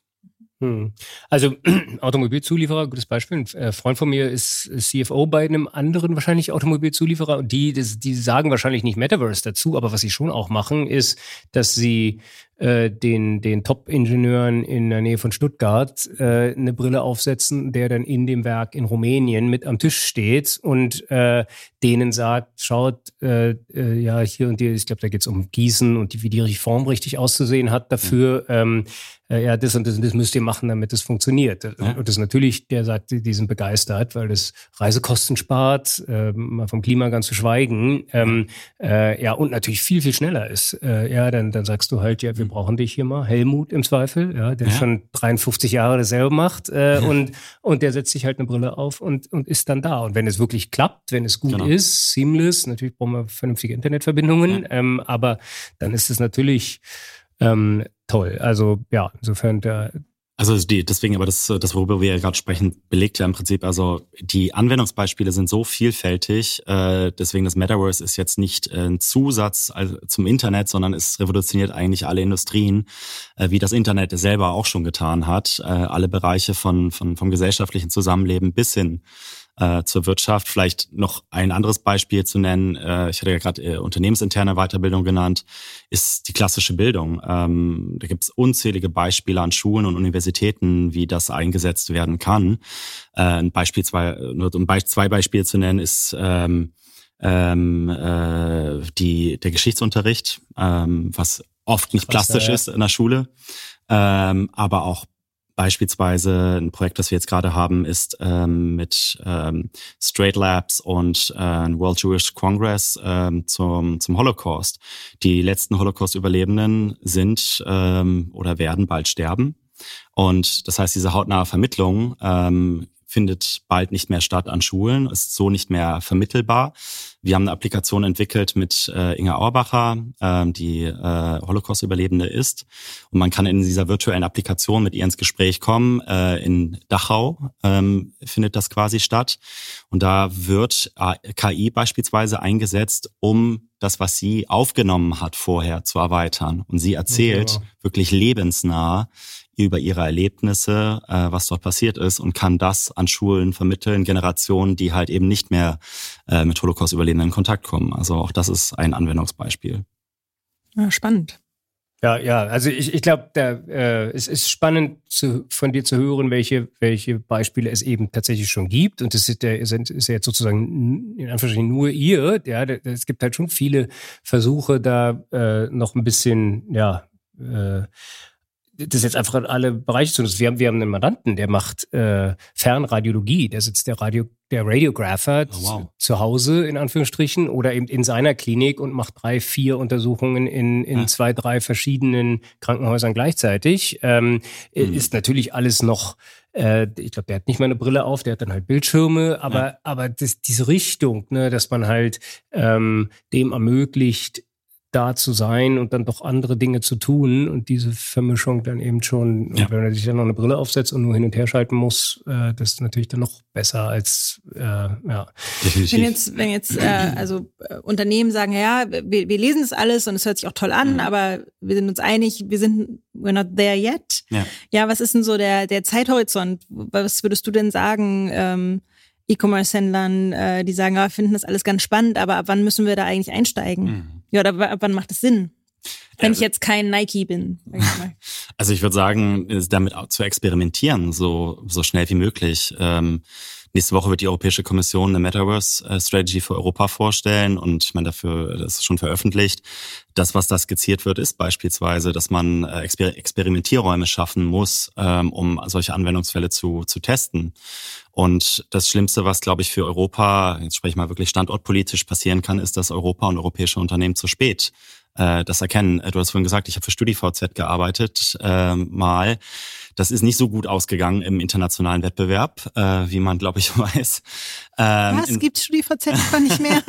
Hm. Also Automobilzulieferer, gutes Beispiel. Ein äh, Freund von mir ist CFO bei einem anderen wahrscheinlich Automobilzulieferer und die, die sagen wahrscheinlich nicht Metaverse dazu, aber was sie schon auch machen, ist, dass sie äh, den, den Top-Ingenieuren in der Nähe von Stuttgart äh, eine Brille aufsetzen, der dann in dem Werk in Rumänien mit am Tisch steht und äh, denen sagt, schaut, äh, äh, ja, hier und hier, ich glaube, da geht es um Gießen und die, wie die Form richtig auszusehen hat dafür. Ähm, äh, ja, das und das und das müsst ihr machen, damit es funktioniert. Ja. Und das natürlich, der sagt, die sind begeistert, weil das Reisekosten spart, äh, mal vom Klima ganz zu schweigen. Ähm, äh, ja, und natürlich viel, viel schneller ist. Äh, ja, dann, dann sagst du halt, ja, wir brauchen dich hier mal. Helmut im Zweifel, ja, der ja. schon 53 Jahre dasselbe macht äh, und, und der setzt sich halt eine Brille auf und, und ist dann da. Und wenn es wirklich klappt, wenn es gut genau. ist, seamless, natürlich brauchen wir vernünftige Internetverbindungen, ja. ähm, aber dann ist es natürlich ähm, toll. Also ja, insofern der, also die, deswegen, aber das, das worüber wir ja gerade sprechen, belegt ja im Prinzip, also die Anwendungsbeispiele sind so vielfältig, äh, deswegen das Metaverse ist jetzt nicht äh, ein Zusatz also zum Internet, sondern es revolutioniert eigentlich alle Industrien, äh, wie das Internet selber auch schon getan hat, äh, alle Bereiche von, von vom gesellschaftlichen Zusammenleben bis hin äh, zur Wirtschaft. Vielleicht noch ein anderes Beispiel zu nennen, äh, ich hatte ja gerade äh, unternehmensinterne Weiterbildung genannt, ist die klassische Bildung. Ähm, da gibt es unzählige Beispiele an Schulen und Universitäten, wie das eingesetzt werden kann. Äh, ein Beispiel, zwei, nur um zwei Beispiele zu nennen, ist ähm, ähm, äh, die, der Geschichtsunterricht, ähm, was oft nicht plastisch ist in der Schule, ähm, aber auch Beispielsweise ein Projekt, das wir jetzt gerade haben, ist ähm, mit ähm, Straight Labs und äh, World Jewish Congress ähm, zum, zum Holocaust. Die letzten Holocaust-Überlebenden sind ähm, oder werden bald sterben. Und das heißt, diese hautnahe Vermittlung ähm, findet bald nicht mehr statt an Schulen, ist so nicht mehr vermittelbar. Wir haben eine Applikation entwickelt mit äh, Inga Auerbacher, äh, die äh, Holocaust-Überlebende ist. Und man kann in dieser virtuellen Applikation mit ihr ins Gespräch kommen. Äh, in Dachau ähm, findet das quasi statt. Und da wird äh, KI beispielsweise eingesetzt, um das, was sie aufgenommen hat vorher, zu erweitern. Und sie erzählt ja. wirklich lebensnah, über ihre Erlebnisse, äh, was dort passiert ist und kann das an Schulen vermitteln, Generationen, die halt eben nicht mehr äh, mit Holocaust-Überlebenden in Kontakt kommen. Also auch das ist ein Anwendungsbeispiel. Ja, spannend. Ja, ja, also ich, ich glaube, äh, es ist spannend zu, von dir zu hören, welche, welche Beispiele es eben tatsächlich schon gibt. Und das ist, der, ist ja jetzt sozusagen in Anführungsstrichen nur ihr. Ja, es gibt halt schon viele Versuche, da äh, noch ein bisschen, ja, äh, das jetzt einfach in alle Bereiche zu nutzen. Wir haben, wir haben einen Mandanten, der macht äh, Fernradiologie, der sitzt der Radio, der Radiographer oh, wow. zu Hause in Anführungsstrichen oder eben in seiner Klinik und macht drei, vier Untersuchungen in, in ja. zwei, drei verschiedenen Krankenhäusern gleichzeitig. Ähm, mhm. Ist natürlich alles noch äh, ich glaube, der hat nicht mal eine Brille auf, der hat dann halt Bildschirme, aber, ja. aber das, diese Richtung, ne, dass man halt ähm, dem ermöglicht, da zu sein und dann doch andere Dinge zu tun und diese Vermischung dann eben schon, ja. wenn er sich dann noch eine Brille aufsetzt und nur hin und her schalten muss, äh, das ist natürlich dann noch besser als äh, ja. Definitiv. Wenn jetzt, wenn jetzt äh, also äh, Unternehmen sagen, ja, wir, wir lesen das alles und es hört sich auch toll an, mhm. aber wir sind uns einig, wir sind we're not there yet. Ja, ja was ist denn so der der Zeithorizont? Was würdest du denn sagen? Ähm, E-Commerce-Händlern, äh, die sagen, ja, wir finden das alles ganz spannend, aber ab wann müssen wir da eigentlich einsteigen? Mhm. Ja, oder ab wann macht es Sinn? Wenn ich jetzt kein Nike bin. Also ich würde sagen, damit zu experimentieren, so, so schnell wie möglich. Ähm, Nächste Woche wird die Europäische Kommission eine Metaverse-Strategy für Europa vorstellen und ich meine, dafür, das ist schon veröffentlicht. Das, was da skizziert wird, ist beispielsweise, dass man äh, Exper Experimentierräume schaffen muss, ähm, um solche Anwendungsfälle zu, zu testen. Und das Schlimmste, was, glaube ich, für Europa, jetzt spreche ich mal wirklich standortpolitisch passieren kann, ist, dass Europa und europäische Unternehmen zu spät äh, das erkennen. Du hast vorhin gesagt, ich habe für StudiVZ gearbeitet, äh, mal. Das ist nicht so gut ausgegangen im internationalen Wettbewerb, äh, wie man, glaube ich, weiß. Ähm, Was, gibt StudiVZ einfach nicht mehr?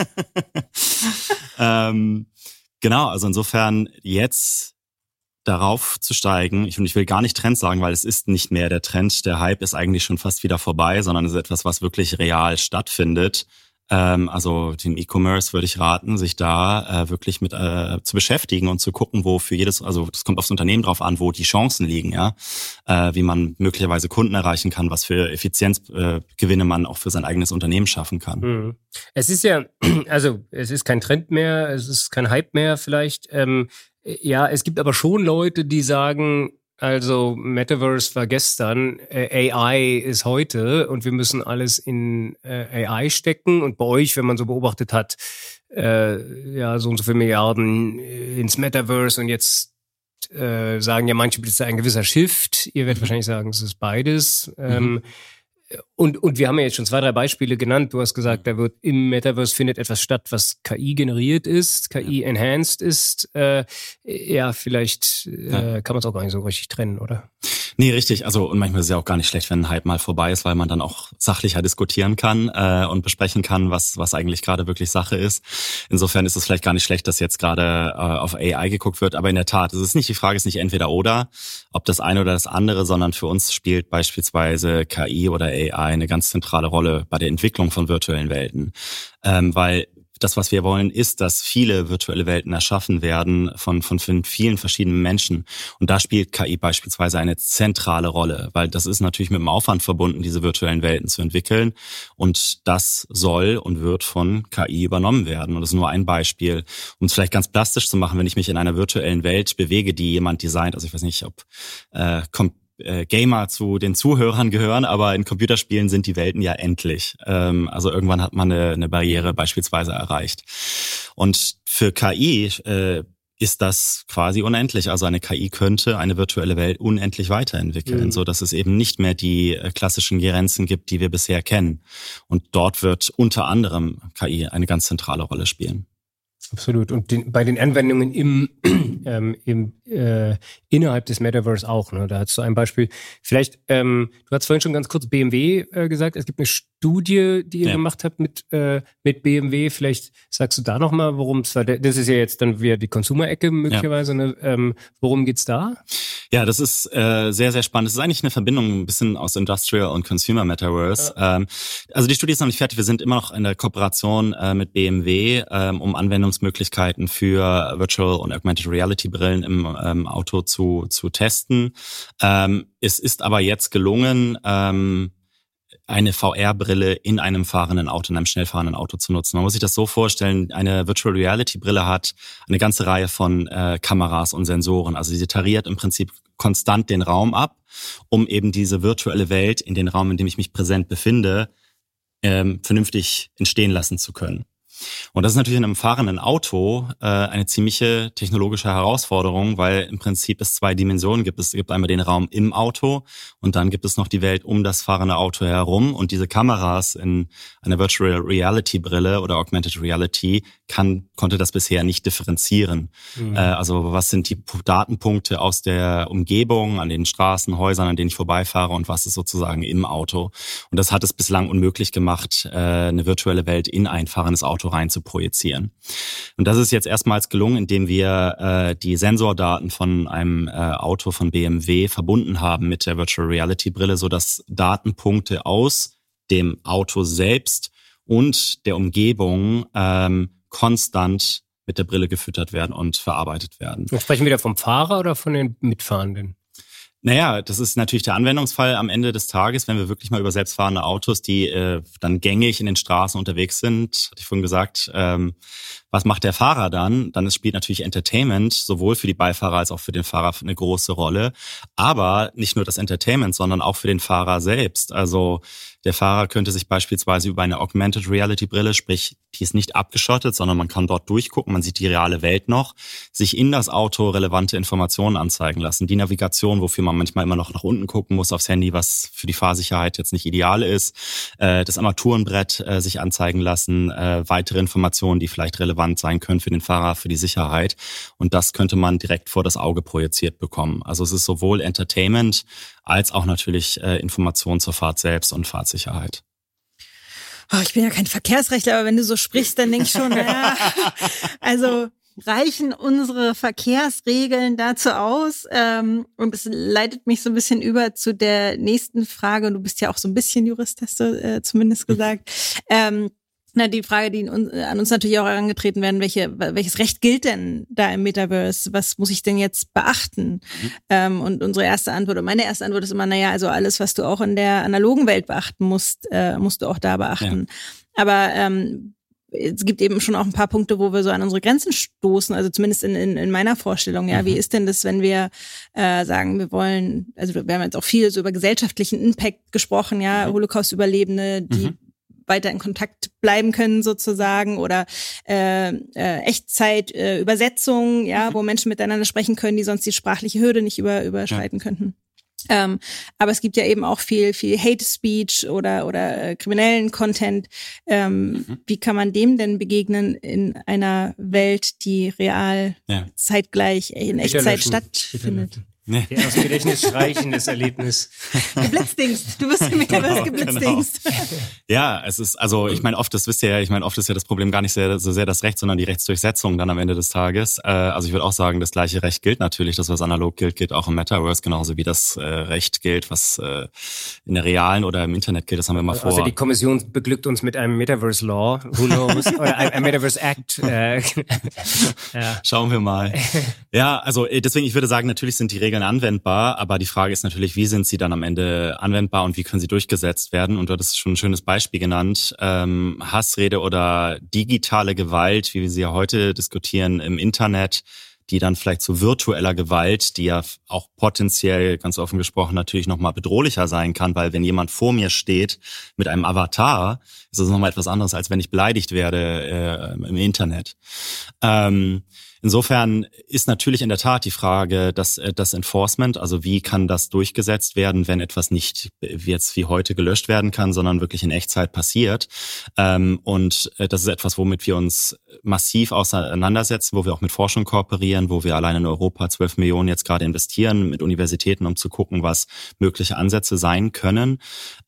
ähm, genau, also insofern jetzt darauf zu steigen. Ich, und ich will gar nicht Trend sagen, weil es ist nicht mehr der Trend. Der Hype ist eigentlich schon fast wieder vorbei, sondern es ist etwas, was wirklich real stattfindet. Ähm, also dem E-Commerce würde ich raten, sich da äh, wirklich mit äh, zu beschäftigen und zu gucken, wo für jedes, also das kommt aufs Unternehmen drauf an, wo die Chancen liegen, ja, äh, wie man möglicherweise Kunden erreichen kann, was für Effizienzgewinne äh, man auch für sein eigenes Unternehmen schaffen kann. Mhm. Es ist ja, also es ist kein Trend mehr, es ist kein Hype mehr vielleicht. Ähm, ja, es gibt aber schon Leute, die sagen, also Metaverse war gestern, äh, AI ist heute und wir müssen alles in äh, AI stecken. Und bei euch, wenn man so beobachtet hat, äh, ja, so und so viele Milliarden äh, ins Metaverse und jetzt sagen ja manche, ist ein gewisser Shift. Ihr werdet wahrscheinlich sagen, es ist beides. Mhm. Ähm, und, und wir haben ja jetzt schon zwei, drei Beispiele genannt. Du hast gesagt, da wird im Metaverse findet etwas statt, was KI generiert ist, KI enhanced ist. Äh, ja, vielleicht äh, kann man es auch gar nicht so richtig trennen, oder? Nee, richtig. Also und manchmal ist es ja auch gar nicht schlecht, wenn ein Hype mal vorbei ist, weil man dann auch sachlicher diskutieren kann äh, und besprechen kann, was was eigentlich gerade wirklich Sache ist. Insofern ist es vielleicht gar nicht schlecht, dass jetzt gerade äh, auf AI geguckt wird. Aber in der Tat, es ist nicht die Frage, ist nicht entweder oder, ob das eine oder das andere, sondern für uns spielt beispielsweise KI oder AI eine ganz zentrale Rolle bei der Entwicklung von virtuellen Welten, ähm, weil das, was wir wollen, ist, dass viele virtuelle Welten erschaffen werden von, von, vielen verschiedenen Menschen. Und da spielt KI beispielsweise eine zentrale Rolle, weil das ist natürlich mit dem Aufwand verbunden, diese virtuellen Welten zu entwickeln. Und das soll und wird von KI übernommen werden. Und das ist nur ein Beispiel. Um es vielleicht ganz plastisch zu machen, wenn ich mich in einer virtuellen Welt bewege, die jemand designt, also ich weiß nicht, ob äh, äh, Gamer zu den Zuhörern gehören, aber in Computerspielen sind die Welten ja endlich. Ähm, also irgendwann hat man eine, eine Barriere beispielsweise erreicht. Und für KI äh, ist das quasi unendlich. Also eine KI könnte eine virtuelle Welt unendlich weiterentwickeln, mhm. so dass es eben nicht mehr die äh, klassischen Grenzen gibt, die wir bisher kennen. Und dort wird unter anderem KI eine ganz zentrale Rolle spielen. Absolut. Und den, bei den Anwendungen im, ähm, im äh, innerhalb des Metaverse auch. Ne? Da hast du ein Beispiel. Vielleicht, ähm, du hast vorhin schon ganz kurz BMW äh, gesagt. Es gibt eine Studie, die ihr ja. gemacht habt mit äh, mit BMW. Vielleicht sagst du da noch mal, worum es war. Das ist ja jetzt dann wieder die Consumer-Ecke möglicherweise. Ja. Ne? Ähm, worum geht's da? Ja, das ist äh, sehr sehr spannend. Das ist eigentlich eine Verbindung ein bisschen aus Industrial und Consumer Metaverse. Ja. Ähm, also die Studie ist noch nicht fertig. Wir sind immer noch in der Kooperation äh, mit BMW, ähm, um Anwendungsmöglichkeiten für Virtual und Augmented Reality Brillen im ähm, Auto zu, zu testen. Ähm, es ist aber jetzt gelungen, ähm, eine VR-Brille in einem fahrenden Auto, in einem schnell fahrenden Auto zu nutzen. Man muss sich das so vorstellen, eine Virtual Reality-Brille hat eine ganze Reihe von äh, Kameras und Sensoren. Also sie tariert im Prinzip konstant den Raum ab, um eben diese virtuelle Welt in den Raum, in dem ich mich präsent befinde, ähm, vernünftig entstehen lassen zu können. Und das ist natürlich in einem fahrenden Auto äh, eine ziemliche technologische Herausforderung, weil im Prinzip es zwei Dimensionen gibt. Es gibt einmal den Raum im Auto und dann gibt es noch die Welt um das fahrende Auto herum. Und diese Kameras in einer Virtual Reality Brille oder Augmented Reality kann, konnte das bisher nicht differenzieren. Mhm. Äh, also was sind die Datenpunkte aus der Umgebung, an den Straßen, Häusern, an denen ich vorbeifahre und was ist sozusagen im Auto. Und das hat es bislang unmöglich gemacht, äh, eine virtuelle Welt in ein fahrendes Auto rein zu projizieren. Und das ist jetzt erstmals gelungen, indem wir äh, die Sensordaten von einem äh, Auto von BMW verbunden haben mit der Virtual Reality Brille, so dass Datenpunkte aus dem Auto selbst und der Umgebung ähm, konstant mit der Brille gefüttert werden und verarbeitet werden. Wir sprechen wieder vom Fahrer oder von den Mitfahrenden? Naja, das ist natürlich der Anwendungsfall am Ende des Tages, wenn wir wirklich mal über selbstfahrende Autos, die äh, dann gängig in den Straßen unterwegs sind, hatte ich vorhin gesagt, ähm, Was macht der Fahrer dann? Dann spielt natürlich Entertainment sowohl für die Beifahrer als auch für den Fahrer eine große Rolle. Aber nicht nur das Entertainment, sondern auch für den Fahrer selbst. Also der Fahrer könnte sich beispielsweise über eine Augmented Reality Brille, sprich, die ist nicht abgeschottet, sondern man kann dort durchgucken, man sieht die reale Welt noch, sich in das Auto relevante Informationen anzeigen lassen. Die Navigation, wofür man manchmal immer noch nach unten gucken muss aufs Handy, was für die Fahrsicherheit jetzt nicht ideal ist. Äh, das Armaturenbrett äh, sich anzeigen lassen, äh, weitere Informationen, die vielleicht relevant sein können für den Fahrer, für die Sicherheit. Und das könnte man direkt vor das Auge projiziert bekommen. Also es ist sowohl Entertainment als auch natürlich Information zur Fahrt selbst und Fahrtsicherheit. Oh, ich bin ja kein Verkehrsrechtler, aber wenn du so sprichst, dann denke ich schon, naja, also reichen unsere Verkehrsregeln dazu aus? Ähm, und es leitet mich so ein bisschen über zu der nächsten Frage. Du bist ja auch so ein bisschen Jurist, hast du äh, zumindest gesagt. Ähm, na, die Frage, die an uns natürlich auch herangetreten werden, welche, welches Recht gilt denn da im Metaverse? Was muss ich denn jetzt beachten? Mhm. Ähm, und unsere erste Antwort, und meine erste Antwort ist immer, naja, also alles, was du auch in der analogen Welt beachten musst, äh, musst du auch da beachten. Ja. Aber ähm, es gibt eben schon auch ein paar Punkte, wo wir so an unsere Grenzen stoßen, also zumindest in, in, in meiner Vorstellung. Ja, mhm. wie ist denn das, wenn wir äh, sagen, wir wollen, also wir haben jetzt auch viel so über gesellschaftlichen Impact gesprochen, ja, mhm. Holocaust-Überlebende, die mhm. Weiter in Kontakt bleiben können sozusagen oder äh, äh, Echtzeit äh, ja, mhm. wo Menschen miteinander sprechen können, die sonst die sprachliche Hürde nicht über, überschreiten ja. könnten. Ähm, aber es gibt ja eben auch viel, viel Hate Speech oder, oder äh, kriminellen Content. Ähm, mhm. Wie kann man dem denn begegnen in einer Welt, die real ja. zeitgleich in Echtzeit stattfindet? Nee. Der aus dem Gedächtnis streichendes Erlebnis. Geblitzdingst. Du wirst mir genau, geblitzdingst. Genau. Ja, es ist, also ich meine, oft, das wisst ihr ja, ich meine, oft ist ja das Problem gar nicht sehr, so sehr das Recht, sondern die Rechtsdurchsetzung dann am Ende des Tages. Äh, also ich würde auch sagen, das gleiche Recht gilt natürlich. Das, was analog gilt, gilt auch im Metaverse, genauso wie das äh, Recht gilt, was äh, in der realen oder im Internet gilt. Das haben wir mal also vor. Also die Kommission beglückt uns mit einem Metaverse Law, who knows, oder einem Metaverse Act. Äh, ja. Schauen wir mal. Ja, also äh, deswegen, ich würde sagen, natürlich sind die Regeln Regeln anwendbar, aber die Frage ist natürlich, wie sind sie dann am Ende anwendbar und wie können sie durchgesetzt werden? Und du hattest schon ein schönes Beispiel genannt. Ähm, Hassrede oder digitale Gewalt, wie wir sie ja heute diskutieren im Internet, die dann vielleicht zu virtueller Gewalt, die ja auch potenziell, ganz offen gesprochen, natürlich nochmal bedrohlicher sein kann, weil wenn jemand vor mir steht mit einem Avatar, ist das nochmal etwas anderes, als wenn ich beleidigt werde äh, im Internet. Ähm, Insofern ist natürlich in der Tat die Frage, dass äh, das Enforcement, also wie kann das durchgesetzt werden, wenn etwas nicht jetzt wie heute gelöscht werden kann, sondern wirklich in Echtzeit passiert. Ähm, und äh, das ist etwas, womit wir uns massiv auseinandersetzen, wo wir auch mit Forschung kooperieren, wo wir allein in Europa 12 Millionen jetzt gerade investieren mit Universitäten, um zu gucken, was mögliche Ansätze sein können.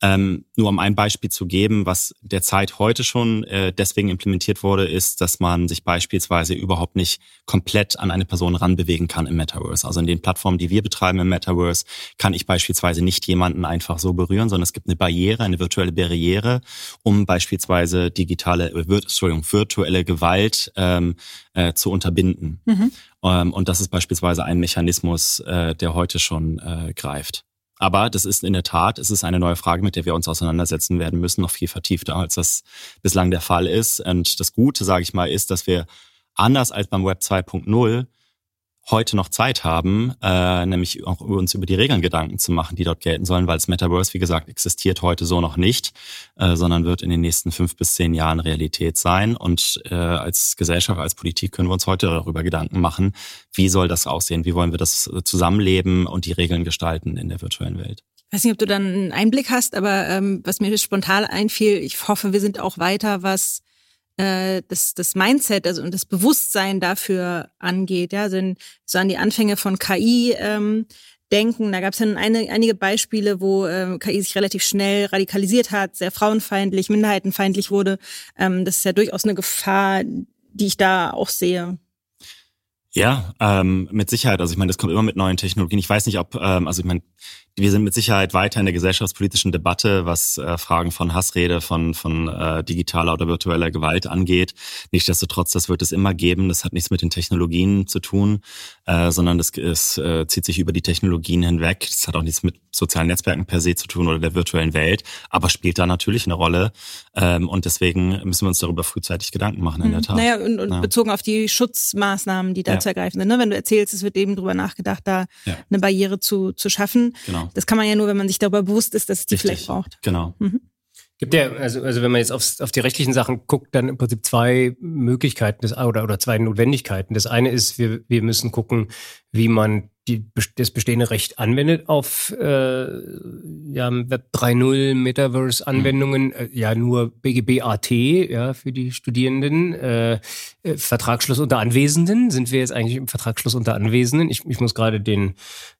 Ähm, nur um ein Beispiel zu geben, was derzeit heute schon äh, deswegen implementiert wurde, ist, dass man sich beispielsweise überhaupt nicht komplett an eine Person ranbewegen kann im Metaverse. Also in den Plattformen, die wir betreiben im Metaverse, kann ich beispielsweise nicht jemanden einfach so berühren, sondern es gibt eine Barriere, eine virtuelle Barriere, um beispielsweise digitale, äh, Entschuldigung, virtuelle Gewalt ähm, äh, zu unterbinden. Mhm. Ähm, und das ist beispielsweise ein Mechanismus, äh, der heute schon äh, greift. Aber das ist in der Tat, es ist eine neue Frage, mit der wir uns auseinandersetzen werden müssen, noch viel vertiefter, als das bislang der Fall ist. Und das Gute, sage ich mal, ist, dass wir anders als beim Web 2.0 heute noch Zeit haben, äh, nämlich auch uns über die Regeln Gedanken zu machen, die dort gelten sollen, weil das Metaverse, wie gesagt, existiert heute so noch nicht, äh, sondern wird in den nächsten fünf bis zehn Jahren Realität sein. Und äh, als Gesellschaft, als Politik können wir uns heute darüber Gedanken machen, wie soll das aussehen, wie wollen wir das Zusammenleben und die Regeln gestalten in der virtuellen Welt. Ich weiß nicht, ob du dann einen Einblick hast, aber ähm, was mir spontan einfiel, ich hoffe, wir sind auch weiter, was äh, das, das Mindset also und das Bewusstsein dafür angeht. Ja, also so an die Anfänge von KI ähm, denken. Da gab es dann eine, einige Beispiele, wo ähm, KI sich relativ schnell radikalisiert hat, sehr frauenfeindlich, minderheitenfeindlich wurde. Ähm, das ist ja durchaus eine Gefahr, die ich da auch sehe. Ja, ähm, mit Sicherheit. Also ich meine, das kommt immer mit neuen Technologien. Ich weiß nicht, ob, ähm, also ich meine, wir sind mit Sicherheit weiter in der gesellschaftspolitischen Debatte, was äh, Fragen von Hassrede, von, von äh, digitaler oder virtueller Gewalt angeht. Nichtsdestotrotz, das wird es immer geben. Das hat nichts mit den Technologien zu tun, äh, sondern das ist, äh, zieht sich über die Technologien hinweg. Das hat auch nichts mit sozialen Netzwerken per se zu tun oder der virtuellen Welt, aber spielt da natürlich eine Rolle. Ähm, und deswegen müssen wir uns darüber frühzeitig Gedanken machen, in der mhm. Tat. Naja, und, und ja. bezogen auf die Schutzmaßnahmen, die da ja. zu ergreifen sind. Ne? Wenn du erzählst, es wird eben drüber nachgedacht, da ja. eine Barriere zu, zu schaffen. Genau. Das kann man ja nur, wenn man sich darüber bewusst ist, dass es die Richtig. vielleicht braucht. Genau. Mhm. Gibt ja, also, also wenn man jetzt aufs, auf die rechtlichen Sachen guckt, dann im Prinzip zwei Möglichkeiten des, oder, oder zwei Notwendigkeiten. Das eine ist, wir, wir müssen gucken, wie man die, das bestehende Recht anwendet auf äh, ja, Web 3.0 Metaverse-Anwendungen, mhm. äh, ja nur BGB-AT ja, für die Studierenden. Äh, äh, Vertragsschluss unter Anwesenden. Sind wir jetzt eigentlich im Vertragsschluss unter Anwesenden? Ich, ich muss gerade den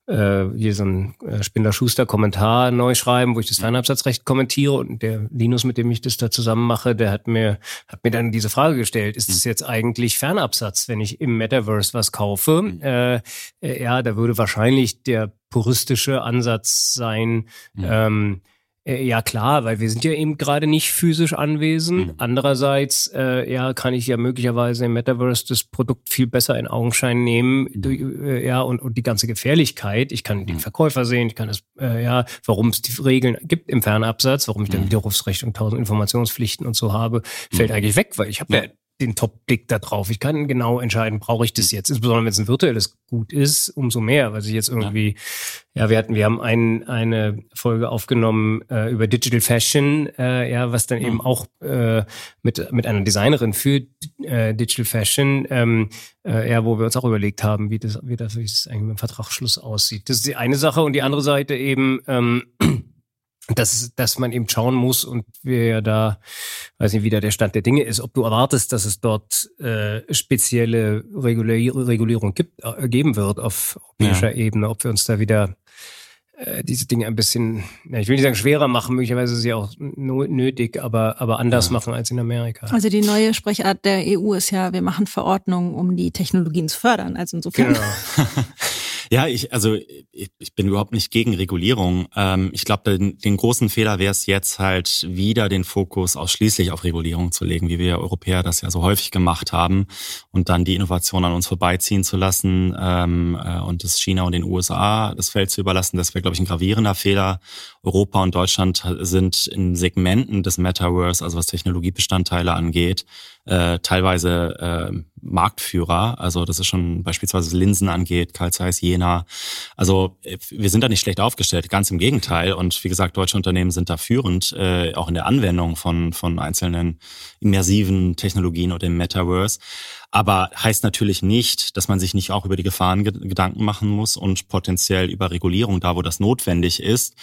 äh, hier so ein äh, Spindler-Schuster-Kommentar neu schreiben, wo ich das Fernabsatzrecht kommentiere und der Linus, mit dem ich das da zusammen mache, der hat mir, hat mir dann diese Frage gestellt, ist es mhm. jetzt eigentlich Fernabsatz, wenn ich im Metaverse was kaufe? Mhm. Äh, ja, da würde wahrscheinlich der puristische Ansatz sein, mhm. ähm, äh, ja klar, weil wir sind ja eben gerade nicht physisch anwesend. Mhm. Andererseits, äh, ja, kann ich ja möglicherweise im Metaverse das Produkt viel besser in Augenschein nehmen, mhm. durch, äh, ja, und, und die ganze Gefährlichkeit. Ich kann mhm. den Verkäufer sehen, ich kann es, äh, ja, warum es die Regeln gibt im Fernabsatz, warum ich dann mhm. Widerrufsrecht und tausend Informationspflichten und so habe, fällt mhm. eigentlich weg, weil ich habe ja. ja den Top-Blick da drauf. Ich kann genau entscheiden, brauche ich das jetzt? Insbesondere wenn es ein virtuelles Gut ist, umso mehr, weil ich jetzt irgendwie, ja, ja wir hatten, wir haben ein, eine Folge aufgenommen äh, über Digital Fashion, äh, ja, was dann mhm. eben auch äh, mit, mit einer Designerin für äh, Digital Fashion, ähm, äh, ja, wo wir uns auch überlegt haben, wie das, wie das, wie das eigentlich mit dem Vertragsschluss aussieht. Das ist die eine Sache und die andere Seite eben, ähm, dass, dass man eben schauen muss und wir ja da, weiß nicht, wie da der Stand der Dinge ist, ob du erwartest, dass es dort äh, spezielle Regulier Regulierung gibt, äh, geben wird auf europäischer ja. Ebene, ob wir uns da wieder äh, diese Dinge ein bisschen, ja, ich will nicht sagen schwerer machen, möglicherweise ist sie auch nötig, aber, aber anders ja. machen als in Amerika. Also die neue Sprechart der EU ist ja, wir machen Verordnungen, um die Technologien zu fördern. Also insofern. Genau. Ja, ich, also ich, ich bin überhaupt nicht gegen Regulierung. Ähm, ich glaube, den, den großen Fehler wäre es jetzt halt wieder den Fokus ausschließlich auf Regulierung zu legen, wie wir Europäer das ja so häufig gemacht haben und dann die Innovation an uns vorbeiziehen zu lassen ähm, äh, und das China und den USA das Feld zu überlassen. Das wäre, glaube ich, ein gravierender Fehler. Europa und Deutschland sind in Segmenten des Metaverse, also was Technologiebestandteile angeht, äh, teilweise äh, Marktführer. Also das ist schon beispielsweise Linsen angeht, Carl Zeiss, Jena. Also äh, wir sind da nicht schlecht aufgestellt, ganz im Gegenteil. Und wie gesagt, deutsche Unternehmen sind da führend, äh, auch in der Anwendung von, von einzelnen immersiven Technologien oder im Metaverse. Aber heißt natürlich nicht, dass man sich nicht auch über die Gefahren Gedanken machen muss und potenziell über Regulierung da, wo das notwendig ist.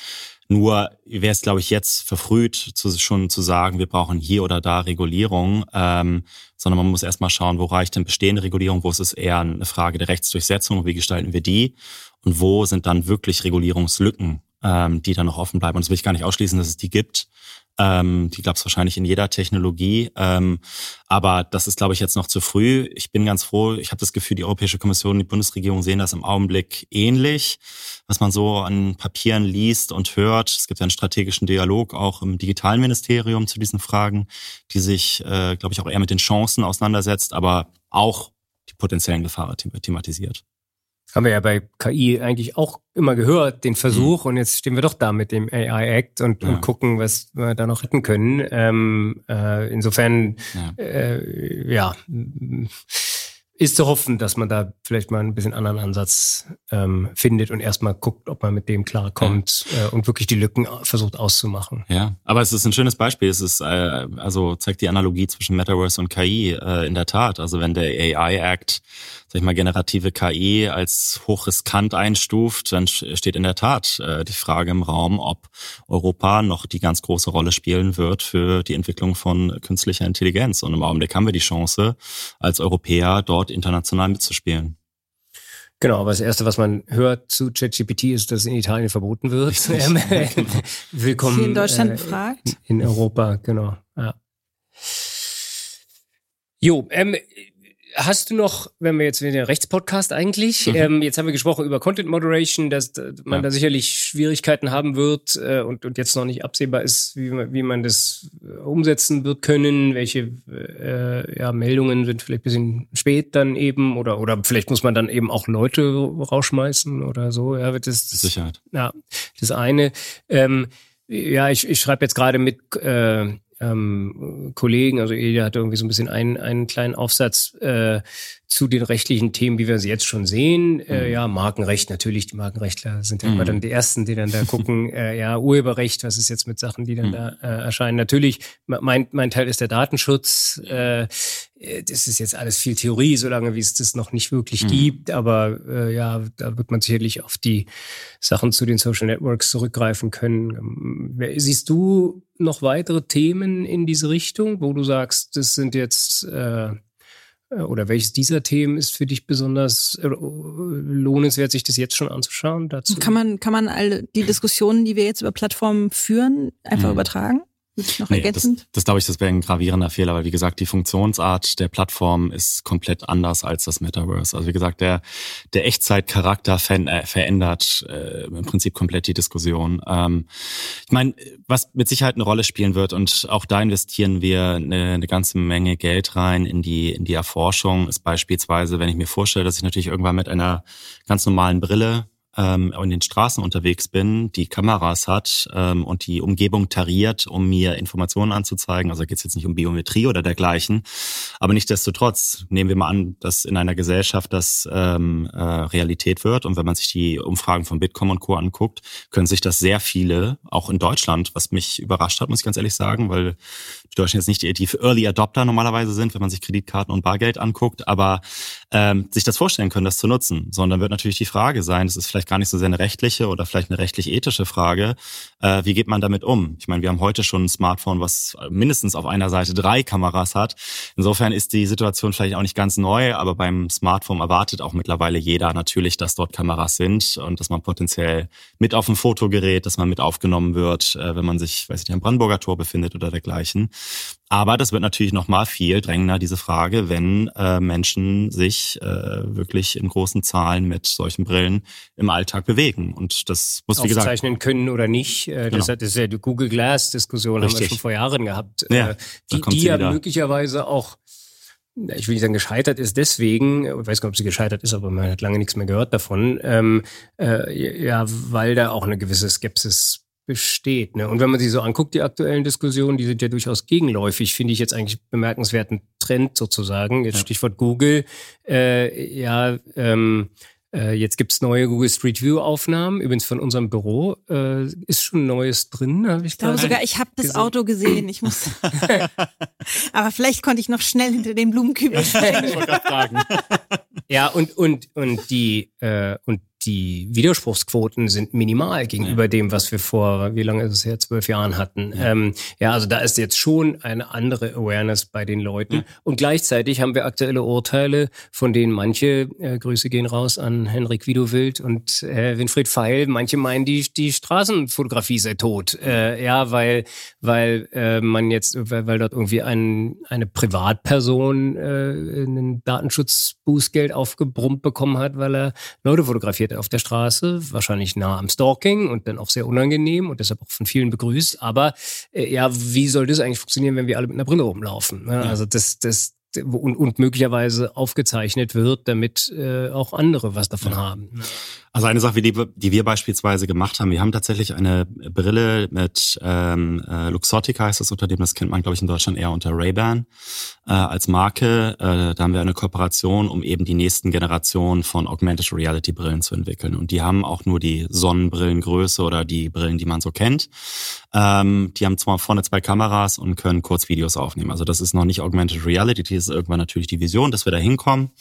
Nur wäre es, glaube ich, jetzt verfrüht, zu, schon zu sagen, wir brauchen hier oder da Regulierung, ähm, sondern man muss erstmal schauen, wo reicht denn bestehende Regulierung, wo ist es eher eine Frage der Rechtsdurchsetzung, wie gestalten wir die und wo sind dann wirklich Regulierungslücken, ähm, die dann noch offen bleiben. Und das will ich gar nicht ausschließen, dass es die gibt. Ähm, die gab es wahrscheinlich in jeder Technologie. Ähm, aber das ist, glaube ich, jetzt noch zu früh. Ich bin ganz froh. Ich habe das Gefühl, die Europäische Kommission, die Bundesregierung sehen das im Augenblick ähnlich, was man so an Papieren liest und hört. Es gibt einen strategischen Dialog auch im digitalen Ministerium zu diesen Fragen, die sich, äh, glaube ich, auch eher mit den Chancen auseinandersetzt, aber auch die potenziellen Gefahren thematisiert. Haben wir ja bei KI eigentlich auch immer gehört, den Versuch. Mhm. Und jetzt stehen wir doch da mit dem AI Act und, ja. und gucken, was wir da noch retten können. Ähm, äh, insofern, ja. Äh, ja ist zu hoffen, dass man da vielleicht mal ein bisschen anderen Ansatz ähm, findet und erstmal guckt, ob man mit dem klarkommt ja. äh, und wirklich die Lücken versucht auszumachen. Ja, aber es ist ein schönes Beispiel. Es ist äh, also zeigt die Analogie zwischen Metaverse und KI äh, in der Tat. Also wenn der AI Act, sag ich mal, generative KI als hochriskant einstuft, dann steht in der Tat äh, die Frage im Raum, ob Europa noch die ganz große Rolle spielen wird für die Entwicklung von künstlicher Intelligenz. Und im Augenblick haben wir die Chance, als Europäer dort international mitzuspielen. Genau, aber das Erste, was man hört zu ChatGPT, ist, dass es in Italien verboten wird. Ähm, willkommen. Hier in Deutschland äh, befragt. In Europa, genau. Ja. Jo, ähm, hast du noch, wenn wir jetzt in der Rechtspodcast eigentlich, mhm. ähm, jetzt haben wir gesprochen über Content Moderation, dass man ja. da sicherlich Schwierigkeiten haben wird äh, und, und jetzt noch nicht absehbar ist, wie man, wie man das äh, umsetzen wird können, welche äh, ja, Meldungen sind vielleicht bisschen spät dann eben oder oder vielleicht muss man dann eben auch Leute rausschmeißen oder so. Ja, das, das Sicherheit. Ja, das eine. Ähm, ja, ich, ich schreibe jetzt gerade mit äh, ähm, Kollegen, also jeder hat irgendwie so ein bisschen einen, einen kleinen Aufsatz äh, zu den rechtlichen Themen, wie wir sie jetzt schon sehen. Äh, mhm. Äh, ja, Markenrecht natürlich, die Markenrechtler sind ja mhm. immer dann die Ersten, die dann da gucken, äh, ja, Urheberrecht, was ist jetzt mit Sachen, die dann mhm. da äh, erscheinen. Natürlich, mein, mein Teil ist der Datenschutz. Äh, das ist jetzt alles viel Theorie, solange wie es das noch nicht wirklich mhm. gibt. Aber äh, ja, da wird man sicherlich auf die Sachen zu den Social Networks zurückgreifen können. Ähm, siehst du noch weitere Themen in diese Richtung, wo du sagst, das sind jetzt äh, oder welches dieser Themen ist für dich besonders äh, lohnenswert, sich das jetzt schon anzuschauen? Dazu? Kann man, kann man all die Diskussionen, die wir jetzt über Plattformen führen, einfach mhm. übertragen? Noch nee, ergänzend? Das, das glaube ich, das wäre ein gravierender Fehler, weil wie gesagt, die Funktionsart der Plattform ist komplett anders als das Metaverse. Also wie gesagt, der, der Echtzeitcharakter äh, verändert äh, im Prinzip komplett die Diskussion. Ähm, ich meine, was mit Sicherheit eine Rolle spielen wird und auch da investieren wir eine, eine ganze Menge Geld rein in die, in die Erforschung, ist beispielsweise, wenn ich mir vorstelle, dass ich natürlich irgendwann mit einer ganz normalen Brille ähm, in den Straßen unterwegs bin, die Kameras hat ähm, und die Umgebung tariert, um mir Informationen anzuzeigen. Also geht es jetzt nicht um Biometrie oder dergleichen. Aber nichtdestotrotz nehmen wir mal an, dass in einer Gesellschaft das ähm, äh, Realität wird. Und wenn man sich die Umfragen von Bitkom und Co. anguckt, können sich das sehr viele, auch in Deutschland, was mich überrascht hat, muss ich ganz ehrlich sagen, weil die Deutschen jetzt nicht die, die Early Adopter normalerweise sind, wenn man sich Kreditkarten und Bargeld anguckt, aber ähm, sich das vorstellen können, das zu nutzen. Sondern wird natürlich die Frage sein, das ist vielleicht gar nicht so sehr eine rechtliche oder vielleicht eine rechtlich-ethische Frage, äh, wie geht man damit um? Ich meine, wir haben heute schon ein Smartphone, was mindestens auf einer Seite drei Kameras hat. Insofern ist die Situation vielleicht auch nicht ganz neu, aber beim Smartphone erwartet auch mittlerweile jeder natürlich, dass dort Kameras sind und dass man potenziell mit auf dem Foto gerät, dass man mit aufgenommen wird, äh, wenn man sich, weiß ich nicht, am Brandenburger Tor befindet oder dergleichen. Aber das wird natürlich noch mal viel drängender, diese Frage, wenn äh, Menschen sich äh, wirklich in großen Zahlen mit solchen Brillen im Alltag bewegen. Und das muss, wie gesagt... Aufzeichnen können oder nicht. Äh, das, genau. das ist ja die Google Glass-Diskussion, haben wir schon vor Jahren gehabt. Ja, äh, die die ja wieder. möglicherweise auch ich will nicht sagen gescheitert ist deswegen, ich weiß gar nicht, ob sie gescheitert ist, aber man hat lange nichts mehr gehört davon, ähm, äh, ja, weil da auch eine gewisse Skepsis besteht. Ne? Und wenn man sich so anguckt, die aktuellen Diskussionen, die sind ja durchaus gegenläufig, finde ich jetzt eigentlich bemerkenswerten Trend sozusagen. Jetzt ja. Stichwort Google. Äh, ja, ähm, äh, jetzt gibt's neue Google Street View Aufnahmen, übrigens von unserem Büro. Äh, ist schon Neues drin, habe ich, ich glaube sogar, ich habe das Auto gesehen. Ich muss. Aber vielleicht konnte ich noch schnell hinter den Blumenkübel stellen. ja, und und und die äh, und die Widerspruchsquoten sind minimal gegenüber ja. dem, was wir vor, wie lange ist es her, zwölf Jahren hatten. Ja. Ähm, ja, also da ist jetzt schon eine andere Awareness bei den Leuten. Ja. Und gleichzeitig haben wir aktuelle Urteile, von denen manche, äh, Grüße gehen raus an Henrik Widowild und äh, Winfried Feil, manche meinen, die, die Straßenfotografie sei tot. Äh, ja, weil, weil äh, man jetzt, weil, weil dort irgendwie ein, eine Privatperson äh, einen Datenschutzbußgeld aufgebrummt bekommen hat, weil er Leute fotografiert auf der Straße, wahrscheinlich nah am Stalking und dann auch sehr unangenehm und deshalb auch von vielen begrüßt. Aber äh, ja, wie soll das eigentlich funktionieren, wenn wir alle mit einer Brille rumlaufen? Ne? Ja. Also das, das, und, und möglicherweise aufgezeichnet wird, damit äh, auch andere was davon ja. haben. Also eine Sache, die, die wir beispielsweise gemacht haben, wir haben tatsächlich eine Brille mit ähm, äh, Luxottica heißt das Unternehmen, das kennt man, glaube ich, in Deutschland eher unter Ray-Ban äh, als Marke. Äh, da haben wir eine Kooperation, um eben die nächsten Generationen von Augmented Reality Brillen zu entwickeln. Und die haben auch nur die Sonnenbrillengröße oder die Brillen, die man so kennt. Ähm, die haben zwar vorne zwei Kameras und können kurz Videos aufnehmen. Also das ist noch nicht Augmented Reality, das ist irgendwann natürlich die Vision, dass wir da hinkommen.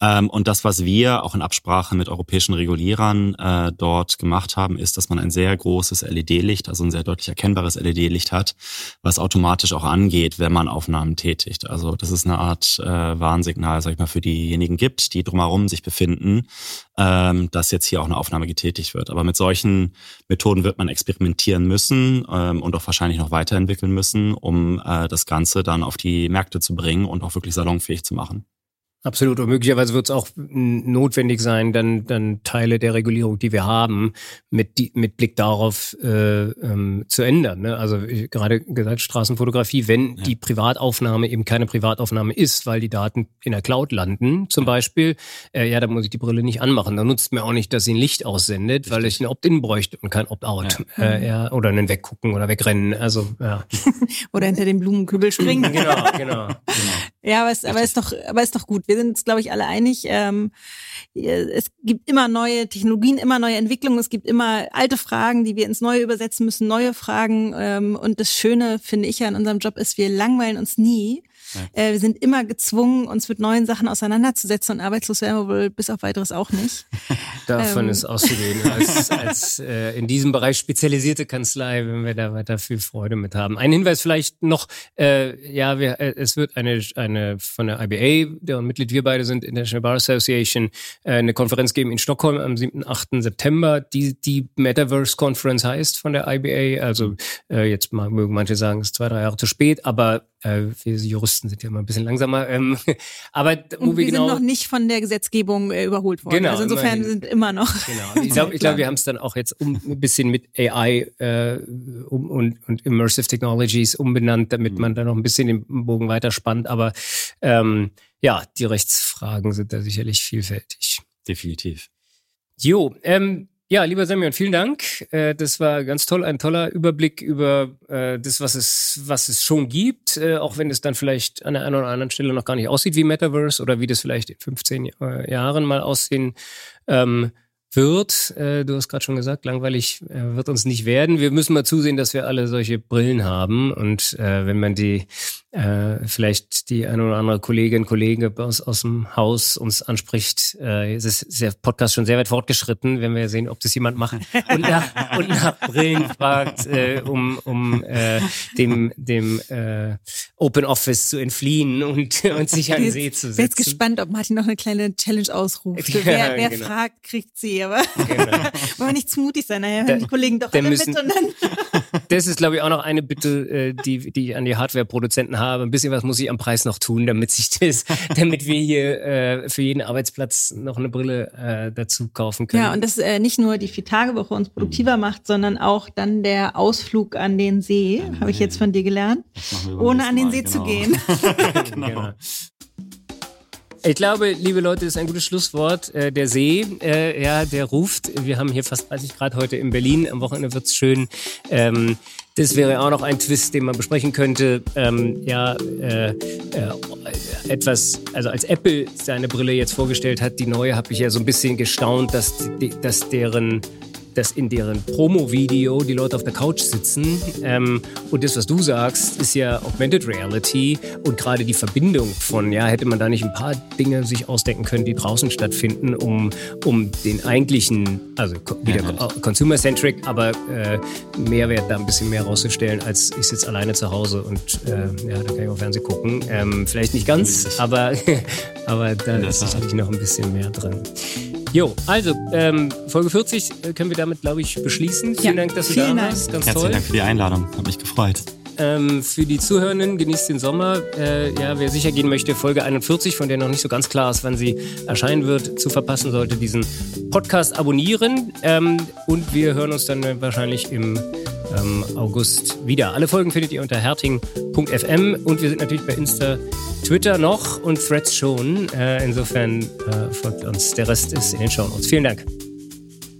Ähm, und das, was wir auch in Absprache mit europäischen Regulierern äh, dort gemacht haben, ist, dass man ein sehr großes LED-Licht, also ein sehr deutlich erkennbares LED-Licht hat, was automatisch auch angeht, wenn man Aufnahmen tätigt. Also das ist eine Art äh, Warnsignal, sag ich mal, für diejenigen gibt, die drumherum sich befinden, ähm, dass jetzt hier auch eine Aufnahme getätigt wird. Aber mit solchen Methoden wird man experimentieren müssen ähm, und auch wahrscheinlich noch weiterentwickeln müssen, um äh, das Ganze dann auf die Märkte zu bringen und auch wirklich salonfähig zu machen. Absolut. Und möglicherweise wird es auch notwendig sein, dann, dann Teile der Regulierung, die wir haben, mit, die, mit Blick darauf äh, ähm, zu ändern. Ne? Also gerade gesagt, Straßenfotografie, wenn ja. die Privataufnahme eben keine Privataufnahme ist, weil die Daten in der Cloud landen, zum Beispiel, äh, ja, dann muss ich die Brille nicht anmachen. Dann nutzt mir auch nicht, dass sie ein Licht aussendet, Richtig. weil ich ein Opt-in bräuchte und kein Opt-out. Ja. Äh, ja, oder einen Weggucken oder wegrennen. Also, ja. oder hinter den Blumenkübel springen. genau, genau, genau. Ja, aber es, aber ist doch, aber ist doch gut. Wir sind uns, glaube ich, alle einig. Ähm, es gibt immer neue Technologien, immer neue Entwicklungen. Es gibt immer alte Fragen, die wir ins Neue übersetzen müssen, neue Fragen. Ähm, und das Schöne, finde ich ja in unserem Job, ist, wir langweilen uns nie. Ja. Äh, wir sind immer gezwungen, uns mit neuen Sachen auseinanderzusetzen und arbeitslos werden wir wohl bis auf weiteres auch nicht. Davon ähm. ist auszugehen. Als, als äh, in diesem Bereich spezialisierte Kanzlei, wenn wir da weiter viel Freude mit haben. Ein Hinweis vielleicht noch, äh, ja, wir, äh, es wird eine, eine von der IBA, deren Mitglied wir beide sind, International Bar Association, äh, eine Konferenz geben in Stockholm am 7. 8. September, die die Metaverse Conference heißt von der IBA. Also äh, jetzt mögen manche sagen, es ist zwei, drei Jahre zu spät, aber äh, wir Juristen sind ja immer ein bisschen langsamer. Ähm, aber wo wir, wir genau, sind noch nicht von der Gesetzgebung äh, überholt worden. Genau, also insofern immerhin, sind immer noch. Genau. Ich glaube, glaub, wir haben es dann auch jetzt um, ein bisschen mit AI äh, um, und, und Immersive Technologies umbenannt, damit mhm. man da noch ein bisschen den Bogen weiter spannt. Aber ähm, ja, die Rechtsfragen sind da sicherlich vielfältig. Definitiv. Jo, ähm, ja, lieber Semyon, vielen Dank. Äh, das war ganz toll, ein toller Überblick über äh, das, was es, was es schon gibt, äh, auch wenn es dann vielleicht an der einen oder anderen Stelle noch gar nicht aussieht wie Metaverse oder wie das vielleicht in 15 Jahren mal aussehen ähm, wird. Du hast gerade schon gesagt, langweilig wird uns nicht werden. Wir müssen mal zusehen, dass wir alle solche Brillen haben und wenn man die äh, vielleicht die eine oder andere Kollegin, Kollege aus, aus dem Haus uns anspricht. Äh, es ist der Podcast schon sehr weit fortgeschritten, wenn wir sehen, ob das jemand macht und nach, und nach Brillen fragt, äh, um, um äh, dem, dem äh, Open Office zu entfliehen und, und sich an den See zu setzen. Ich bin jetzt gespannt, ob Martin noch eine kleine Challenge ausruft. Ja, wer wer genau. fragt, kriegt sie, aber genau. wollen wir nicht zu mutig sein, naja, hören die Kollegen doch alle müssen, mit und dann... das ist, glaube ich, auch noch eine Bitte, äh, die, die ich an die Hardware-Produzenten habe. Ein bisschen was muss ich am Preis noch tun, damit sich das, damit wir hier äh, für jeden Arbeitsplatz noch eine Brille äh, dazu kaufen können. Ja, und das äh, nicht nur die Vier-Tage-Woche uns produktiver macht, sondern auch dann der Ausflug an den See, habe ich jetzt von dir gelernt, ohne an den See genau. zu gehen. genau. Ich glaube, liebe Leute, das ist ein gutes Schlusswort. Äh, der See, äh, ja, der ruft. Wir haben hier fast 30 Grad heute in Berlin. Am Wochenende wird's schön. Ähm, das wäre auch noch ein Twist, den man besprechen könnte. Ähm, ja, äh, äh, etwas, also als Apple seine Brille jetzt vorgestellt hat, die neue, habe ich ja so ein bisschen gestaunt, dass, dass deren dass in deren Promo-Video die Leute auf der Couch sitzen. Ähm, und das, was du sagst, ist ja Augmented Reality und gerade die Verbindung von, ja, hätte man da nicht ein paar Dinge sich ausdenken können, die draußen stattfinden, um, um den eigentlichen, also wieder consumer-centric, aber äh, Mehrwert da ein bisschen mehr rauszustellen, als ich sitze alleine zu Hause und äh, ja, da kann ich auch Fernsehen gucken. Ähm, vielleicht nicht ganz, aber, aber da ist sicherlich noch ein bisschen mehr drin. Jo, also ähm, Folge 40 äh, können wir damit, glaube ich, beschließen. Vielen ja, Dank, dass du da warst. Ganz Herzlichen toll. Dank für die Einladung. Hat mich gefreut. Ähm, für die Zuhörenden, genießt den Sommer. Äh, ja, wer sicher gehen möchte, Folge 41, von der noch nicht so ganz klar ist, wann sie erscheinen wird, zu verpassen, sollte diesen Podcast abonnieren. Ähm, und wir hören uns dann wahrscheinlich im ähm, August wieder. Alle Folgen findet ihr unter herting.fm und wir sind natürlich bei Insta, Twitter noch und Threads schon. Äh, insofern äh, folgt uns. Der Rest ist in den Show Notes. Vielen Dank.